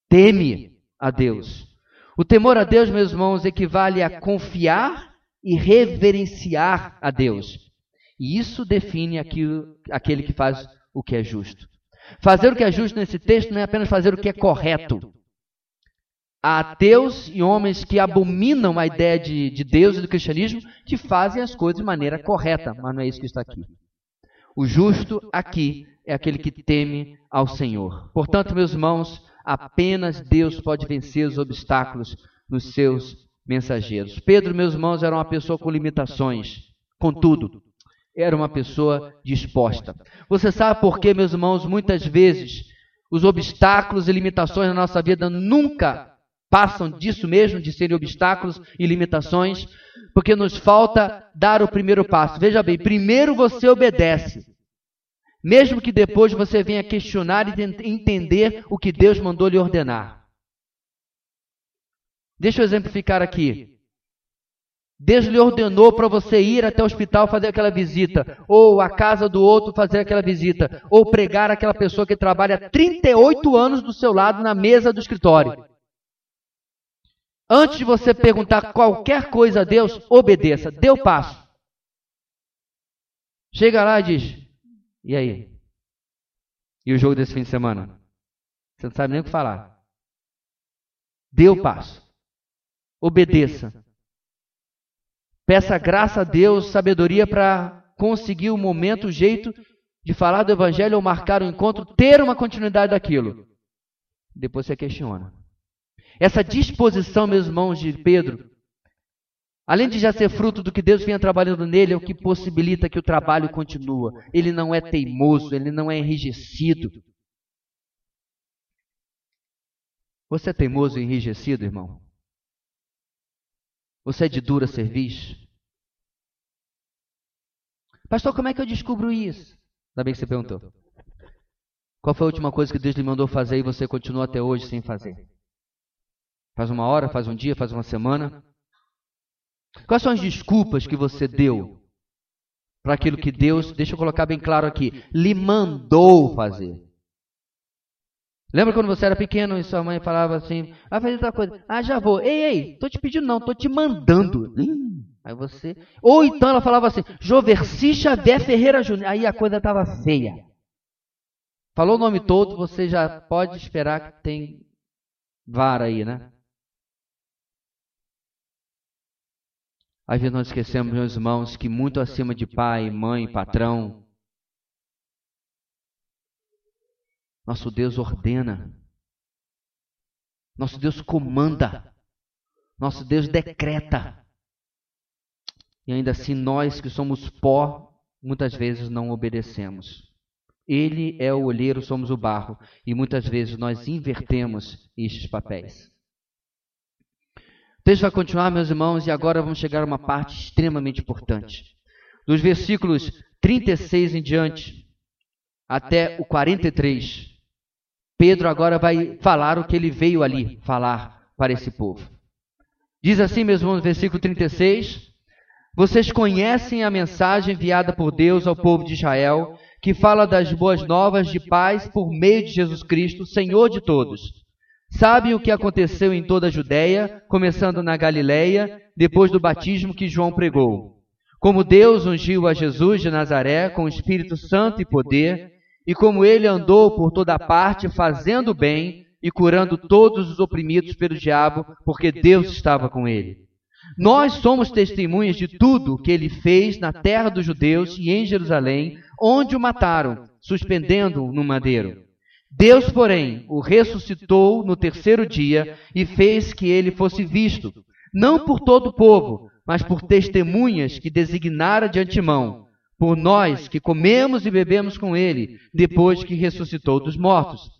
teme a Deus. O temor a Deus, meus irmãos, equivale a confiar e reverenciar a Deus. E isso define aquilo, aquele que faz o que é justo. Fazer o que é justo nesse texto não é apenas fazer o que é correto. Há ateus e homens que abominam a ideia de, de Deus e do cristianismo que fazem as coisas de maneira correta, mas não é isso que está aqui. O justo aqui é aquele que teme ao Senhor. Portanto, meus irmãos, apenas Deus pode vencer os obstáculos nos seus mensageiros. Pedro, meus irmãos, era uma pessoa com limitações, contudo, era uma pessoa disposta. Você sabe por que, meus irmãos, muitas vezes os obstáculos e limitações na nossa vida nunca passam disso mesmo, de serem obstáculos e limitações? Porque nos falta dar o primeiro passo. Veja bem, primeiro você obedece. Mesmo que depois você venha questionar e entender o que Deus mandou lhe ordenar. Deixa eu exemplificar aqui. Deus lhe ordenou para você ir até o hospital fazer aquela visita, ou a casa do outro fazer aquela visita, ou pregar aquela pessoa que trabalha 38 anos do seu lado na mesa do escritório. Antes de você perguntar qualquer coisa a Deus, obedeça, dê o passo. Chega lá e diz: E aí? E o jogo desse fim de semana? Você não sabe nem o que falar. Dê o passo. Obedeça. Peça graça a Deus, sabedoria para conseguir o momento, o jeito de falar do Evangelho ou marcar o um encontro, ter uma continuidade daquilo. Depois você questiona. Essa disposição, meus irmãos, de Pedro, além de já ser fruto do que Deus vinha trabalhando nele, é o que possibilita que o trabalho continue. Ele não é teimoso, ele não é enrijecido. Você é teimoso e enrijecido, irmão? Você é de dura serviço? Pastor, como é que eu descubro isso? Ainda bem que você perguntou. Qual foi a última coisa que Deus lhe mandou fazer e você continua até hoje sem fazer? Faz uma hora, faz um dia, faz uma semana? Quais são as desculpas que você deu para aquilo que Deus, deixa eu colocar bem claro aqui, lhe mandou fazer? Lembra quando você era pequeno e sua mãe falava assim, vai fazer outra coisa. Ah, já vou. Ei, ei, tô te pedindo não, tô te mandando. Aí você. Ou então ela falava assim, Joverci Xavier Ferreira Júnior. Aí a coisa estava feia. Falou o nome todo, você já pode esperar que tem vara aí, né? Às vezes nós esquecemos, meus irmãos, que muito acima de pai, mãe, patrão, nosso Deus ordena, nosso Deus comanda, nosso Deus decreta. E ainda assim, nós que somos pó, muitas vezes não obedecemos. Ele é o olheiro, somos o barro, e muitas vezes nós invertemos estes papéis. O texto vai continuar, meus irmãos, e agora vamos chegar a uma parte extremamente importante. Dos versículos 36 em diante até o 43, Pedro agora vai falar o que ele veio ali falar para esse povo. Diz assim, meus irmãos, versículo 36: Vocês conhecem a mensagem enviada por Deus ao povo de Israel, que fala das boas novas de paz por meio de Jesus Cristo, Senhor de todos. Sabem o que aconteceu em toda a Judéia, começando na Galiléia, depois do batismo que João pregou. Como Deus ungiu a Jesus de Nazaré com o Espírito Santo e poder, e como ele andou por toda parte fazendo bem e curando todos os oprimidos pelo diabo, porque Deus estava com ele. Nós somos testemunhas de tudo que ele fez na terra dos judeus e em Jerusalém, onde o mataram, suspendendo-o no madeiro. Deus, porém, o ressuscitou no terceiro dia e fez que ele fosse visto, não por todo o povo, mas por testemunhas que designara de antemão, por nós que comemos e bebemos com ele, depois que ressuscitou dos mortos.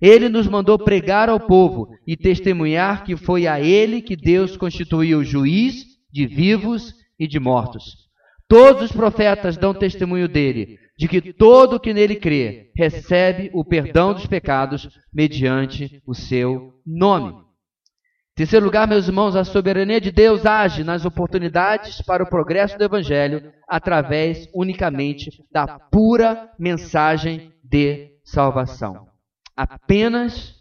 Ele nos mandou pregar ao povo e testemunhar que foi a ele que Deus constituiu juiz de vivos e de mortos. Todos os profetas dão testemunho dele, de que todo o que nele crê recebe o perdão dos pecados mediante o seu nome. Em terceiro lugar, meus irmãos, a soberania de Deus age nas oportunidades para o progresso do Evangelho através unicamente da pura mensagem de salvação. Apenas,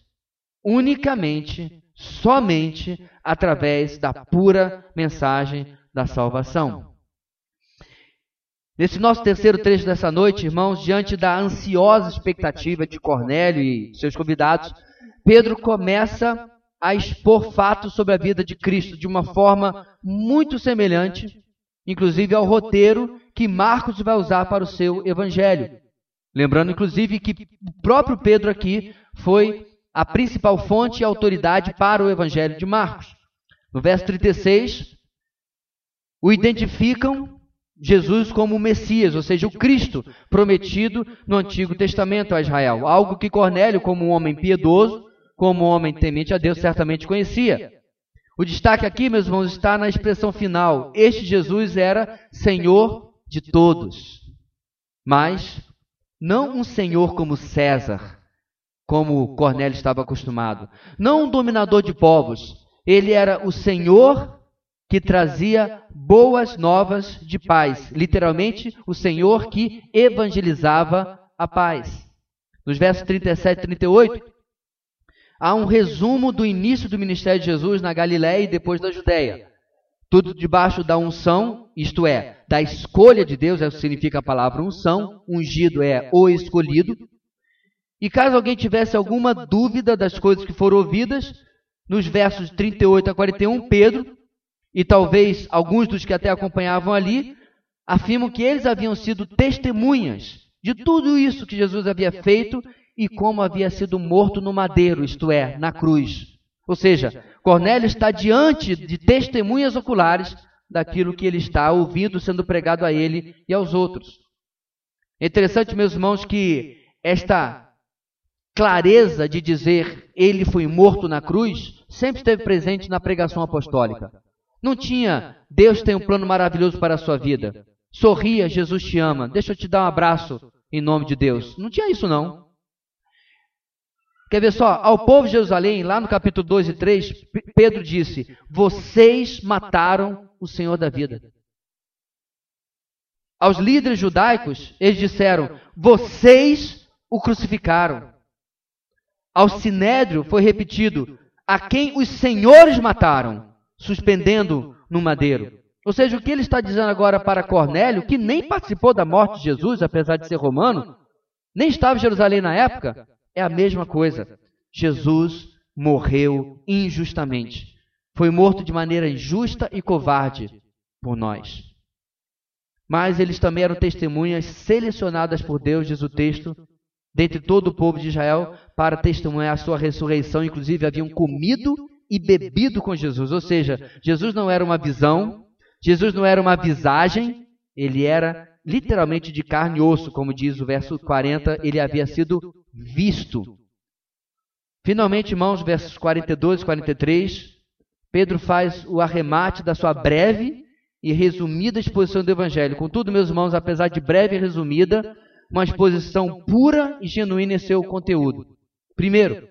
unicamente, somente através da pura mensagem da salvação. Nesse nosso terceiro trecho dessa noite, irmãos, diante da ansiosa expectativa de Cornélio e seus convidados, Pedro começa a expor fatos sobre a vida de Cristo de uma forma muito semelhante, inclusive ao roteiro que Marcos vai usar para o seu evangelho. Lembrando, inclusive, que o próprio Pedro aqui foi a principal fonte e autoridade para o evangelho de Marcos. No verso 36, o identificam Jesus como o Messias, ou seja, o Cristo prometido no Antigo Testamento a Israel. Algo que Cornélio, como um homem piedoso, como um homem temente a Deus, certamente conhecia. O destaque aqui, meus irmãos, está na expressão final. Este Jesus era Senhor de todos. Mas não um Senhor como César, como Cornélio estava acostumado. Não um dominador de povos. Ele era o Senhor que trazia boas novas de paz. Literalmente, o Senhor que evangelizava a paz. Nos versos 37 e 38, há um resumo do início do ministério de Jesus na Galiléia e depois da Judéia. Tudo debaixo da unção, isto é, da escolha de Deus, o que significa a palavra unção. Ungido é o escolhido. E caso alguém tivesse alguma dúvida das coisas que foram ouvidas, nos versos 38 a 41, Pedro e talvez alguns dos que até acompanhavam ali, afirmam que eles haviam sido testemunhas de tudo isso que Jesus havia feito e como havia sido morto no madeiro, isto é, na cruz. Ou seja, Cornélio está diante de testemunhas oculares daquilo que ele está ouvindo sendo pregado a ele e aos outros. É interessante, meus irmãos, que esta clareza de dizer ele foi morto na cruz sempre esteve presente na pregação apostólica. Não tinha, Deus tem um plano maravilhoso para a sua vida. Sorria, Jesus te ama. Deixa eu te dar um abraço em nome de Deus. Não tinha isso, não. Quer ver só? Ao povo de Jerusalém, lá no capítulo 2 e 3, Pedro disse: Vocês mataram o Senhor da vida. Aos líderes judaicos, eles disseram: Vocês o crucificaram. Ao sinédrio foi repetido: A quem os senhores mataram suspendendo no madeiro. Ou seja, o que ele está dizendo agora para Cornélio, que nem participou da morte de Jesus, apesar de ser romano, nem estava em Jerusalém na época, é a mesma coisa. Jesus morreu injustamente. Foi morto de maneira injusta e covarde por nós. Mas eles também eram testemunhas selecionadas por Deus, diz o texto, dentre todo o povo de Israel, para testemunhar a sua ressurreição. Inclusive, haviam comido e bebido com Jesus. Ou seja, Jesus não era uma visão, Jesus não era uma visagem, ele era literalmente de carne e osso, como diz o verso 40, ele havia sido visto. Finalmente, irmãos, versos 42 e 43, Pedro faz o arremate da sua breve e resumida exposição do Evangelho. Contudo, meus irmãos, apesar de breve e resumida, uma exposição pura e genuína em seu conteúdo. Primeiro,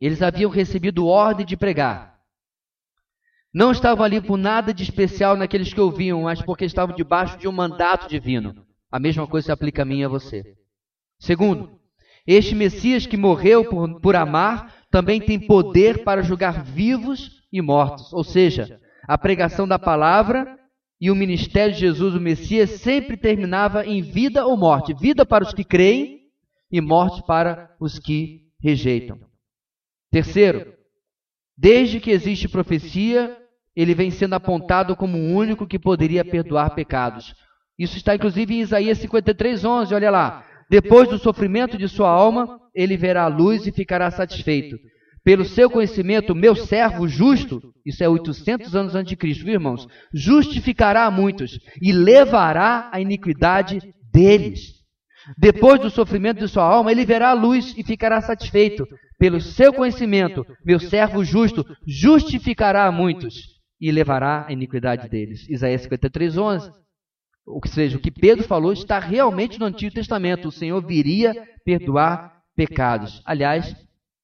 eles haviam recebido ordem de pregar. Não estavam ali por nada de especial naqueles que ouviam, mas porque estavam debaixo de um mandato divino. A mesma coisa se aplica a mim e a você. Segundo, este Messias que morreu por, por amar também tem poder para julgar vivos e mortos. Ou seja, a pregação da palavra e o ministério de Jesus, o Messias, sempre terminava em vida ou morte. Vida para os que creem e morte para os que rejeitam. Terceiro, desde que existe profecia, ele vem sendo apontado como o único que poderia perdoar pecados. Isso está inclusive em Isaías 53, 11. Olha lá. Depois do sofrimento de sua alma, ele verá a luz e ficará satisfeito. Pelo seu conhecimento, meu servo justo, isso é 800 anos antes de Cristo, viu, irmãos? Justificará a muitos e levará a iniquidade deles. Depois do sofrimento de sua alma, ele verá a luz e ficará satisfeito. Pelo seu conhecimento, meu servo justo justificará a muitos e levará a iniquidade deles. Isaías 53, 11. Ou seja, o que Pedro falou está realmente no Antigo Testamento. O Senhor viria perdoar pecados. Aliás,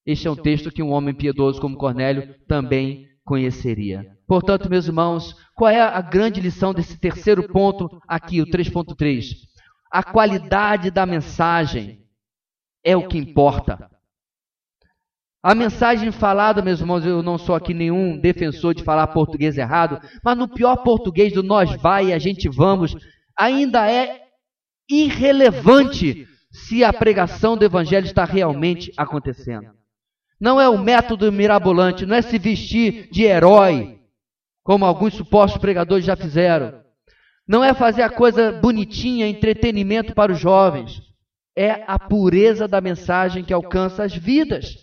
este é um texto que um homem piedoso como Cornélio também conheceria. Portanto, meus irmãos, qual é a grande lição desse terceiro ponto aqui, o 3.3? A qualidade da mensagem é o que importa. A mensagem falada, meus irmãos, eu não sou aqui nenhum defensor de falar português errado, mas no pior português do nós vai e a gente vamos, ainda é irrelevante se a pregação do evangelho está realmente acontecendo. Não é o método mirabolante, não é se vestir de herói, como alguns supostos pregadores já fizeram. Não é fazer a coisa bonitinha, entretenimento para os jovens. É a pureza da mensagem que alcança as vidas.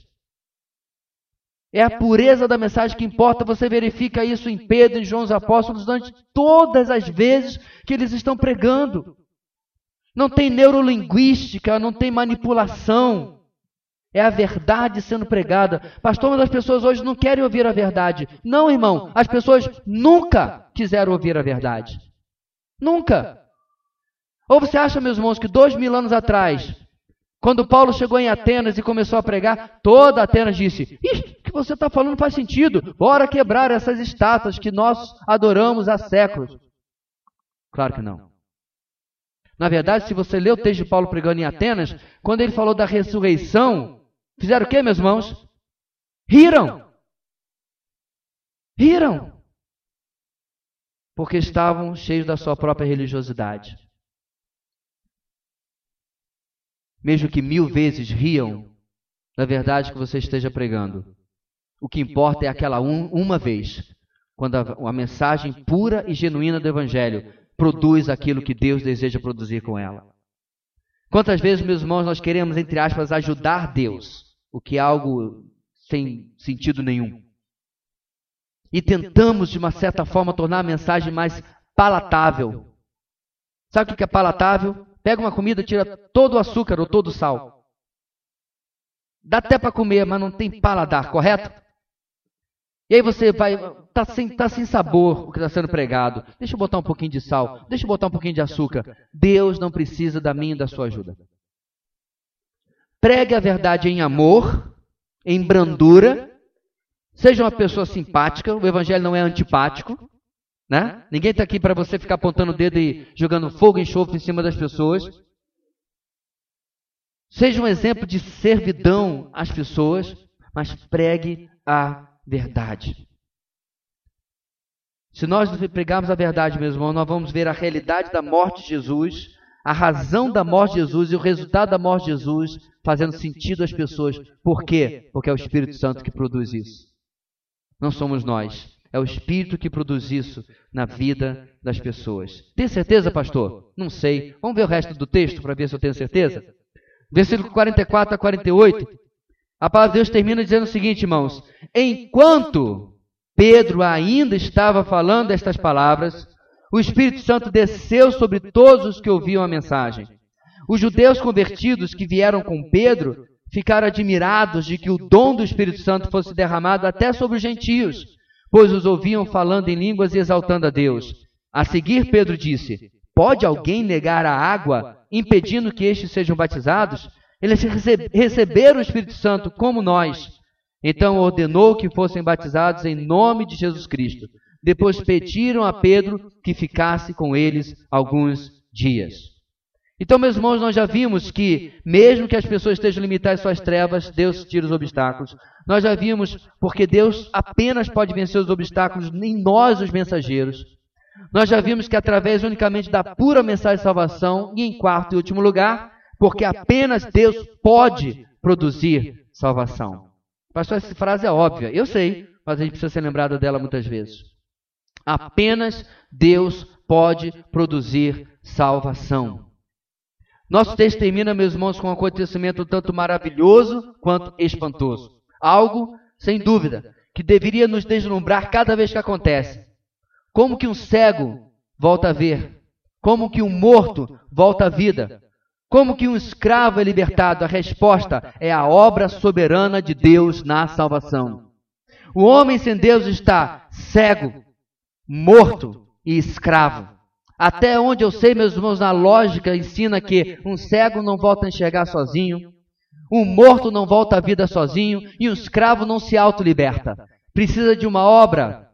É a pureza da mensagem que importa. Você verifica isso em Pedro e João os Apóstolos durante todas as vezes que eles estão pregando. Não tem neurolinguística, não tem manipulação. É a verdade sendo pregada. Pastor, mas as pessoas hoje não querem ouvir a verdade. Não, irmão. As pessoas nunca quiseram ouvir a verdade. Nunca. Ou você acha, meus irmãos, que dois mil anos atrás, quando Paulo chegou em Atenas e começou a pregar, toda Atenas disse: o que você está falando faz sentido. Bora quebrar essas estátuas que nós adoramos há séculos. Claro que não. Na verdade, se você ler o texto de Paulo pregando em Atenas, quando ele falou da ressurreição, Fizeram o que, meus irmãos? Riram. Riram. Porque estavam cheios da sua própria religiosidade. Mesmo que mil vezes riam da verdade que você esteja pregando. O que importa é aquela um, uma vez, quando a, a mensagem pura e genuína do Evangelho produz aquilo que Deus deseja produzir com ela. Quantas vezes, meus irmãos, nós queremos, entre aspas, ajudar Deus o que é algo sem sentido nenhum. E tentamos, de uma certa forma, tornar a mensagem mais palatável. Sabe o que é palatável? Pega uma comida, tira todo o açúcar ou todo o sal. Dá até para comer, mas não tem paladar, correto? E aí você vai, tá sem, tá sem sabor o que está sendo pregado. Deixa eu botar um pouquinho de sal, deixa eu botar um pouquinho de açúcar. Deus não precisa da minha e da sua ajuda. Pregue a verdade em amor, em brandura. Seja uma pessoa simpática. O evangelho não é antipático. Né? Ninguém está aqui para você ficar apontando o dedo e jogando fogo e enxofre em cima das pessoas. Seja um exemplo de servidão às pessoas, mas pregue a verdade. Se nós pregarmos a verdade, meus irmãos, nós vamos ver a realidade da morte de Jesus, a razão da morte de Jesus e o resultado da morte de Jesus fazendo sentido às pessoas. Por quê? Porque é o Espírito Santo que produz isso. Não somos nós. É o Espírito que produz isso na vida das pessoas. Tem certeza, pastor? Não sei. Vamos ver o resto do texto para ver se eu tenho certeza? Versículo 44 a 48. A palavra de Deus termina dizendo o seguinte, irmãos: Enquanto Pedro ainda estava falando estas palavras, o Espírito Santo desceu sobre todos os que ouviam a mensagem. Os judeus convertidos que vieram com Pedro ficaram admirados de que o dom do Espírito Santo fosse derramado até sobre os gentios, pois os ouviam falando em línguas e exaltando a Deus. A seguir, Pedro disse: Pode alguém negar a água, impedindo que estes sejam batizados? Eles receberam o Espírito Santo como nós. Então ordenou que fossem batizados em nome de Jesus Cristo. Depois pediram a Pedro que ficasse com eles alguns dias. Então, meus irmãos, nós já vimos que, mesmo que as pessoas estejam limitadas às suas trevas, Deus tira os obstáculos. Nós já vimos porque Deus apenas pode vencer os obstáculos em nós, os mensageiros. Nós já vimos que através unicamente da pura mensagem de salvação, e em quarto e último lugar, porque apenas Deus pode produzir salvação. Pastor, essa frase é óbvia, eu sei, mas a gente precisa ser lembrado dela muitas vezes. Apenas Deus pode produzir salvação. Nosso texto termina, meus irmãos, com um acontecimento tanto maravilhoso quanto espantoso. Algo, sem dúvida, que deveria nos deslumbrar cada vez que acontece. Como que um cego volta a ver? Como que um morto volta à vida? Como que um escravo é libertado? A resposta é a obra soberana de Deus na salvação. O homem sem Deus está cego, morto e escravo. Até onde eu sei, meus irmãos, na lógica ensina que um cego não volta a enxergar sozinho, um morto não volta à vida sozinho e um escravo não se autoliberta. Precisa de uma obra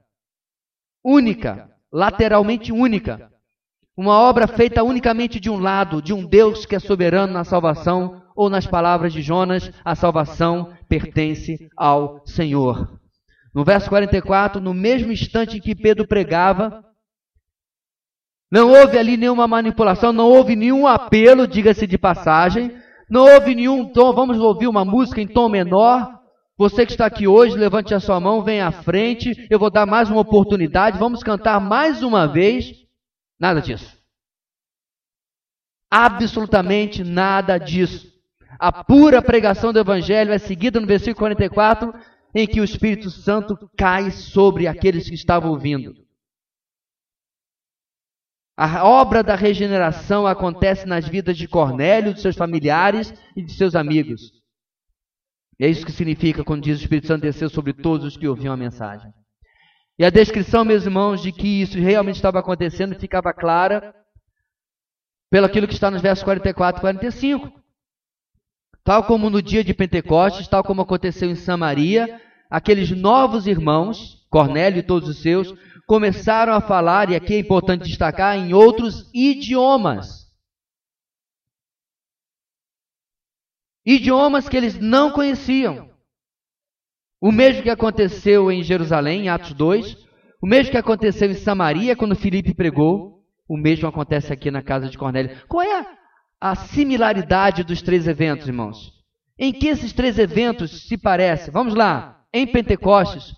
única, lateralmente única. Uma obra feita unicamente de um lado, de um Deus que é soberano na salvação, ou nas palavras de Jonas, a salvação pertence ao Senhor. No verso 44, no mesmo instante em que Pedro pregava, Não houve ali nenhuma manipulação, não houve nenhum apelo, diga-se de passagem. Não houve nenhum tom, vamos ouvir uma música em tom menor. Você que está aqui hoje, levante a sua mão, venha à frente. Eu vou dar mais uma oportunidade. Vamos cantar mais uma vez. Nada disso. Absolutamente nada disso. A pura pregação do Evangelho é seguida no versículo 44, em que o Espírito Santo cai sobre aqueles que estavam ouvindo. A obra da regeneração acontece nas vidas de Cornélio, de seus familiares e de seus amigos. E é isso que significa quando diz o Espírito Santo desceu sobre todos os que ouviam a mensagem. E a descrição, meus irmãos, de que isso realmente estava acontecendo ficava clara pelo aquilo que está nos versos 44 e 45. Tal como no dia de Pentecostes, tal como aconteceu em Samaria, aqueles novos irmãos, Cornélio e todos os seus, começaram a falar, e aqui é importante destacar, em outros idiomas. Idiomas que eles não conheciam. O mesmo que aconteceu em Jerusalém, em Atos 2, o mesmo que aconteceu em Samaria, quando Filipe pregou, o mesmo acontece aqui na casa de Cornélio. Qual é a similaridade dos três eventos, irmãos? Em que esses três eventos se parecem? Vamos lá. Em Pentecostes,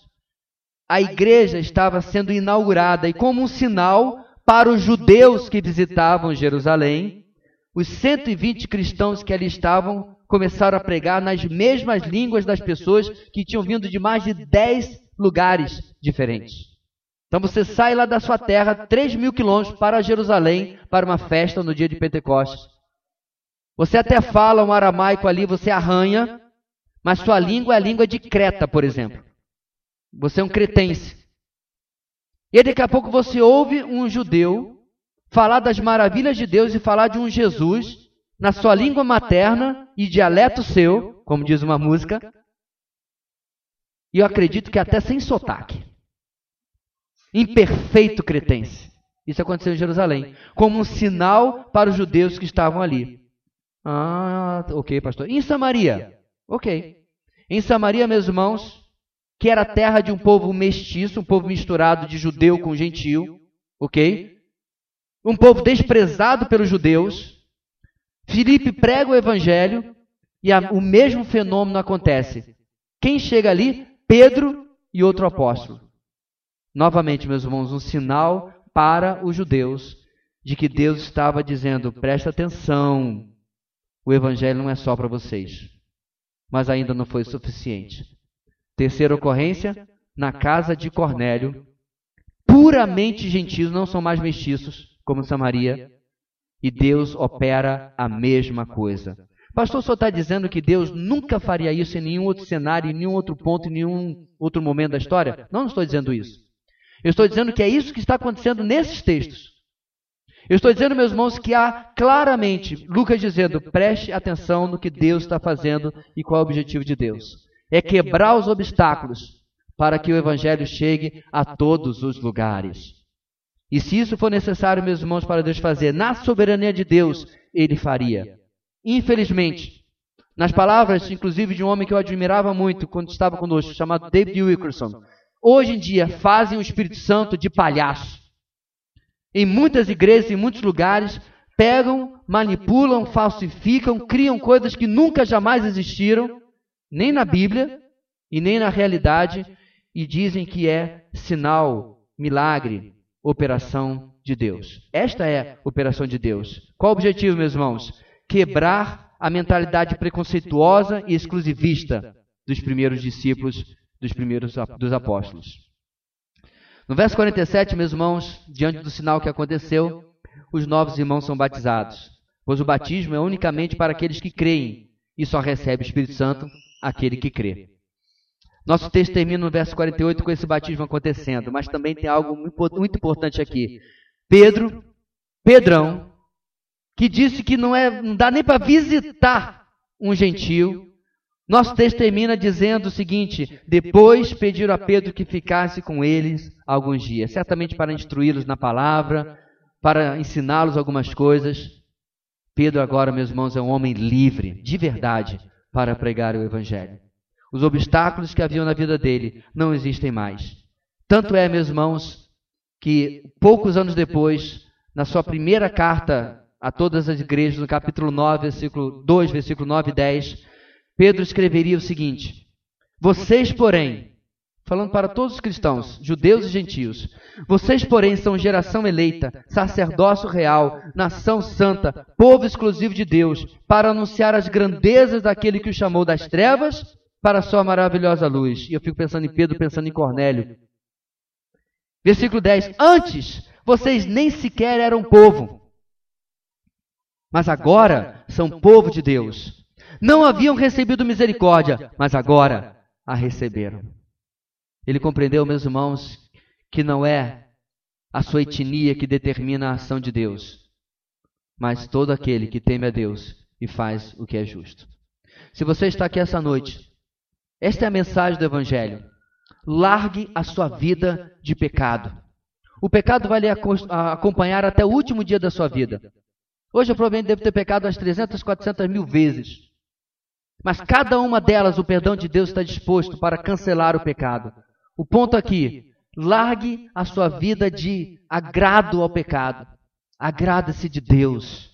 a igreja estava sendo inaugurada e, como um sinal para os judeus que visitavam Jerusalém, os 120 cristãos que ali estavam começaram a pregar nas mesmas línguas das pessoas que tinham vindo de mais de 10 lugares diferentes. Então você sai lá da sua terra, 3 mil quilômetros para Jerusalém, para uma festa no dia de Pentecostes. Você até fala um aramaico ali, você arranha, mas sua língua é a língua de Creta, por exemplo. Você é um cretense. E daqui a pouco você ouve um judeu falar das maravilhas de Deus e falar de um Jesus na sua língua materna e dialeto seu, como diz uma música. E eu acredito que até sem sotaque. Imperfeito cretense. Isso aconteceu em Jerusalém, como um sinal para os judeus que estavam ali. Ah, ok, pastor. Em Samaria, ok. Em Samaria, meus irmãos, que era terra de um povo mestiço, um povo misturado de judeu com gentil, ok? Um povo desprezado pelos judeus. Filipe prega o evangelho e a, o mesmo fenômeno acontece. Quem chega ali? Pedro e outro apóstolo. Novamente, meus irmãos, um sinal para os judeus de que Deus estava dizendo: presta atenção, o evangelho não é só para vocês. Mas ainda não foi suficiente. Terceira ocorrência, na casa de Cornélio, puramente gentios, não são mais mestiços, como Samaria, e Deus opera a mesma coisa. Pastor, senhor está dizendo que Deus nunca faria isso em nenhum outro cenário, em nenhum outro ponto, em nenhum outro momento da história? Não, não estou dizendo isso. Eu estou dizendo que é isso que está acontecendo nesses textos. Eu estou dizendo, meus irmãos, que há claramente Lucas dizendo: preste atenção no que Deus está fazendo e qual é o objetivo de Deus é quebrar os obstáculos para que o Evangelho chegue a todos os lugares. E se isso for necessário, meus irmãos, para Deus fazer, na soberania de Deus, Ele faria. Infelizmente, nas palavras, inclusive, de um homem que eu admirava muito quando estava conosco, chamado David Wilkerson, hoje em dia fazem o Espírito Santo de palhaço. Em muitas igrejas, em muitos lugares, pegam, manipulam, falsificam, criam coisas que nunca jamais existiram nem na Bíblia e nem na realidade, e dizem que é sinal, milagre, operação de Deus. Esta é a operação de Deus. Qual o objetivo, meus irmãos? Quebrar a mentalidade preconceituosa e exclusivista dos primeiros discípulos, dos primeiros dos apóstolos. No verso 47, meus irmãos, diante do sinal que aconteceu, os novos irmãos são batizados, pois o batismo é unicamente para aqueles que creem e só recebe o Espírito Santo aquele que crê. Nosso texto termina no verso 48 com esse batismo acontecendo, mas também tem algo muito importante aqui. Pedro, Pedrão, que disse que não, é, não dá nem para visitar um gentio. Nosso texto termina dizendo o seguinte: depois pediram a Pedro que ficasse com eles alguns dias, certamente para instruí-los na palavra, para ensiná-los algumas coisas. Pedro, agora, meus irmãos, é um homem livre, de verdade, para pregar o Evangelho. Os obstáculos que haviam na vida dele não existem mais. Tanto é, meus irmãos, que poucos anos depois, na sua primeira carta a todas as igrejas, no capítulo 9, versículo 2, versículo 9 e 10, Pedro escreveria o seguinte: Vocês, porém, falando para todos os cristãos, judeus e gentios, vocês, porém, são geração eleita, sacerdócio real, nação santa, povo exclusivo de Deus, para anunciar as grandezas daquele que o chamou das trevas para a sua maravilhosa luz. E eu fico pensando em Pedro, pensando em Cornélio. Versículo 10: Antes vocês nem sequer eram povo, mas agora são povo de Deus. Não haviam recebido misericórdia, mas agora a receberam. Ele compreendeu, meus irmãos, que não é a sua etnia que determina a ação de Deus, mas todo aquele que teme a Deus e faz o que é justo. Se você está aqui essa noite, esta é a mensagem do Evangelho. Largue a sua vida de pecado. O pecado vai lhe acompanhar até o último dia da sua vida. Hoje eu provavelmente devo ter pecado umas 300, 400 mil vezes. Mas cada uma delas o perdão de Deus está disposto para cancelar o pecado. O ponto aqui, largue a sua vida de agrado ao pecado. Agrada-se de Deus.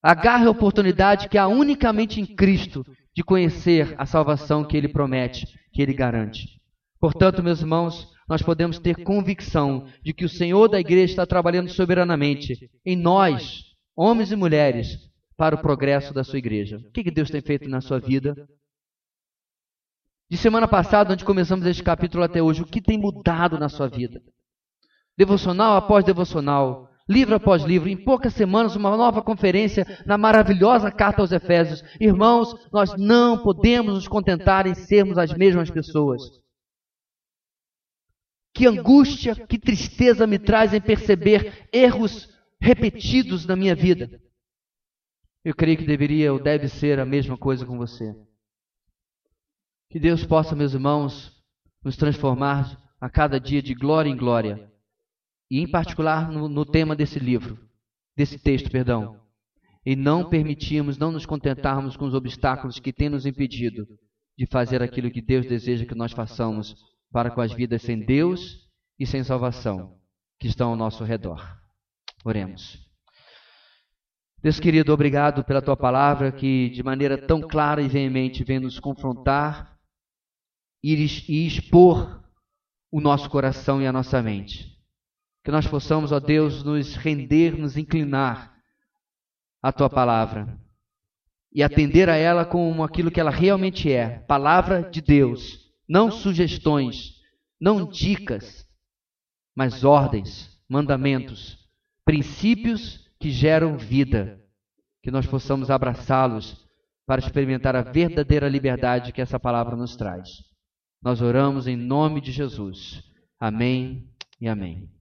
Agarre a oportunidade que há unicamente em Cristo de conhecer a salvação que Ele promete, que Ele garante. Portanto, meus irmãos, nós podemos ter convicção de que o Senhor da igreja está trabalhando soberanamente em nós, homens e mulheres, para o progresso da sua igreja. O que Deus tem feito na sua vida? De semana passada, onde começamos este capítulo até hoje, o que tem mudado na sua vida? Devocional após devocional, livro após livro, em poucas semanas, uma nova conferência na maravilhosa carta aos Efésios. Irmãos, nós não podemos nos contentar em sermos as mesmas pessoas. Que angústia, que tristeza me traz em perceber erros repetidos na minha vida. Eu creio que deveria ou deve ser a mesma coisa com você. Que Deus possa, meus irmãos, nos transformar a cada dia de glória em glória. E em particular no, no tema desse livro, desse texto, perdão. E não permitirmos, não nos contentarmos com os obstáculos que têm nos impedido de fazer aquilo que Deus deseja que nós façamos para com as vidas sem Deus e sem salvação que estão ao nosso redor. Oremos. Deus querido, obrigado pela tua palavra que de maneira tão clara e veemente vem nos confrontar e expor o nosso coração e a nossa mente. Que nós possamos, ó Deus, nos render, nos inclinar à tua palavra e atender a ela como aquilo que ela realmente é, palavra de Deus, não sugestões, não dicas, mas ordens, mandamentos, princípios que geram vida. Que nós possamos abraçá-los para experimentar a verdadeira liberdade que essa palavra nos traz. Nós oramos em nome de Jesus. Amém e amém.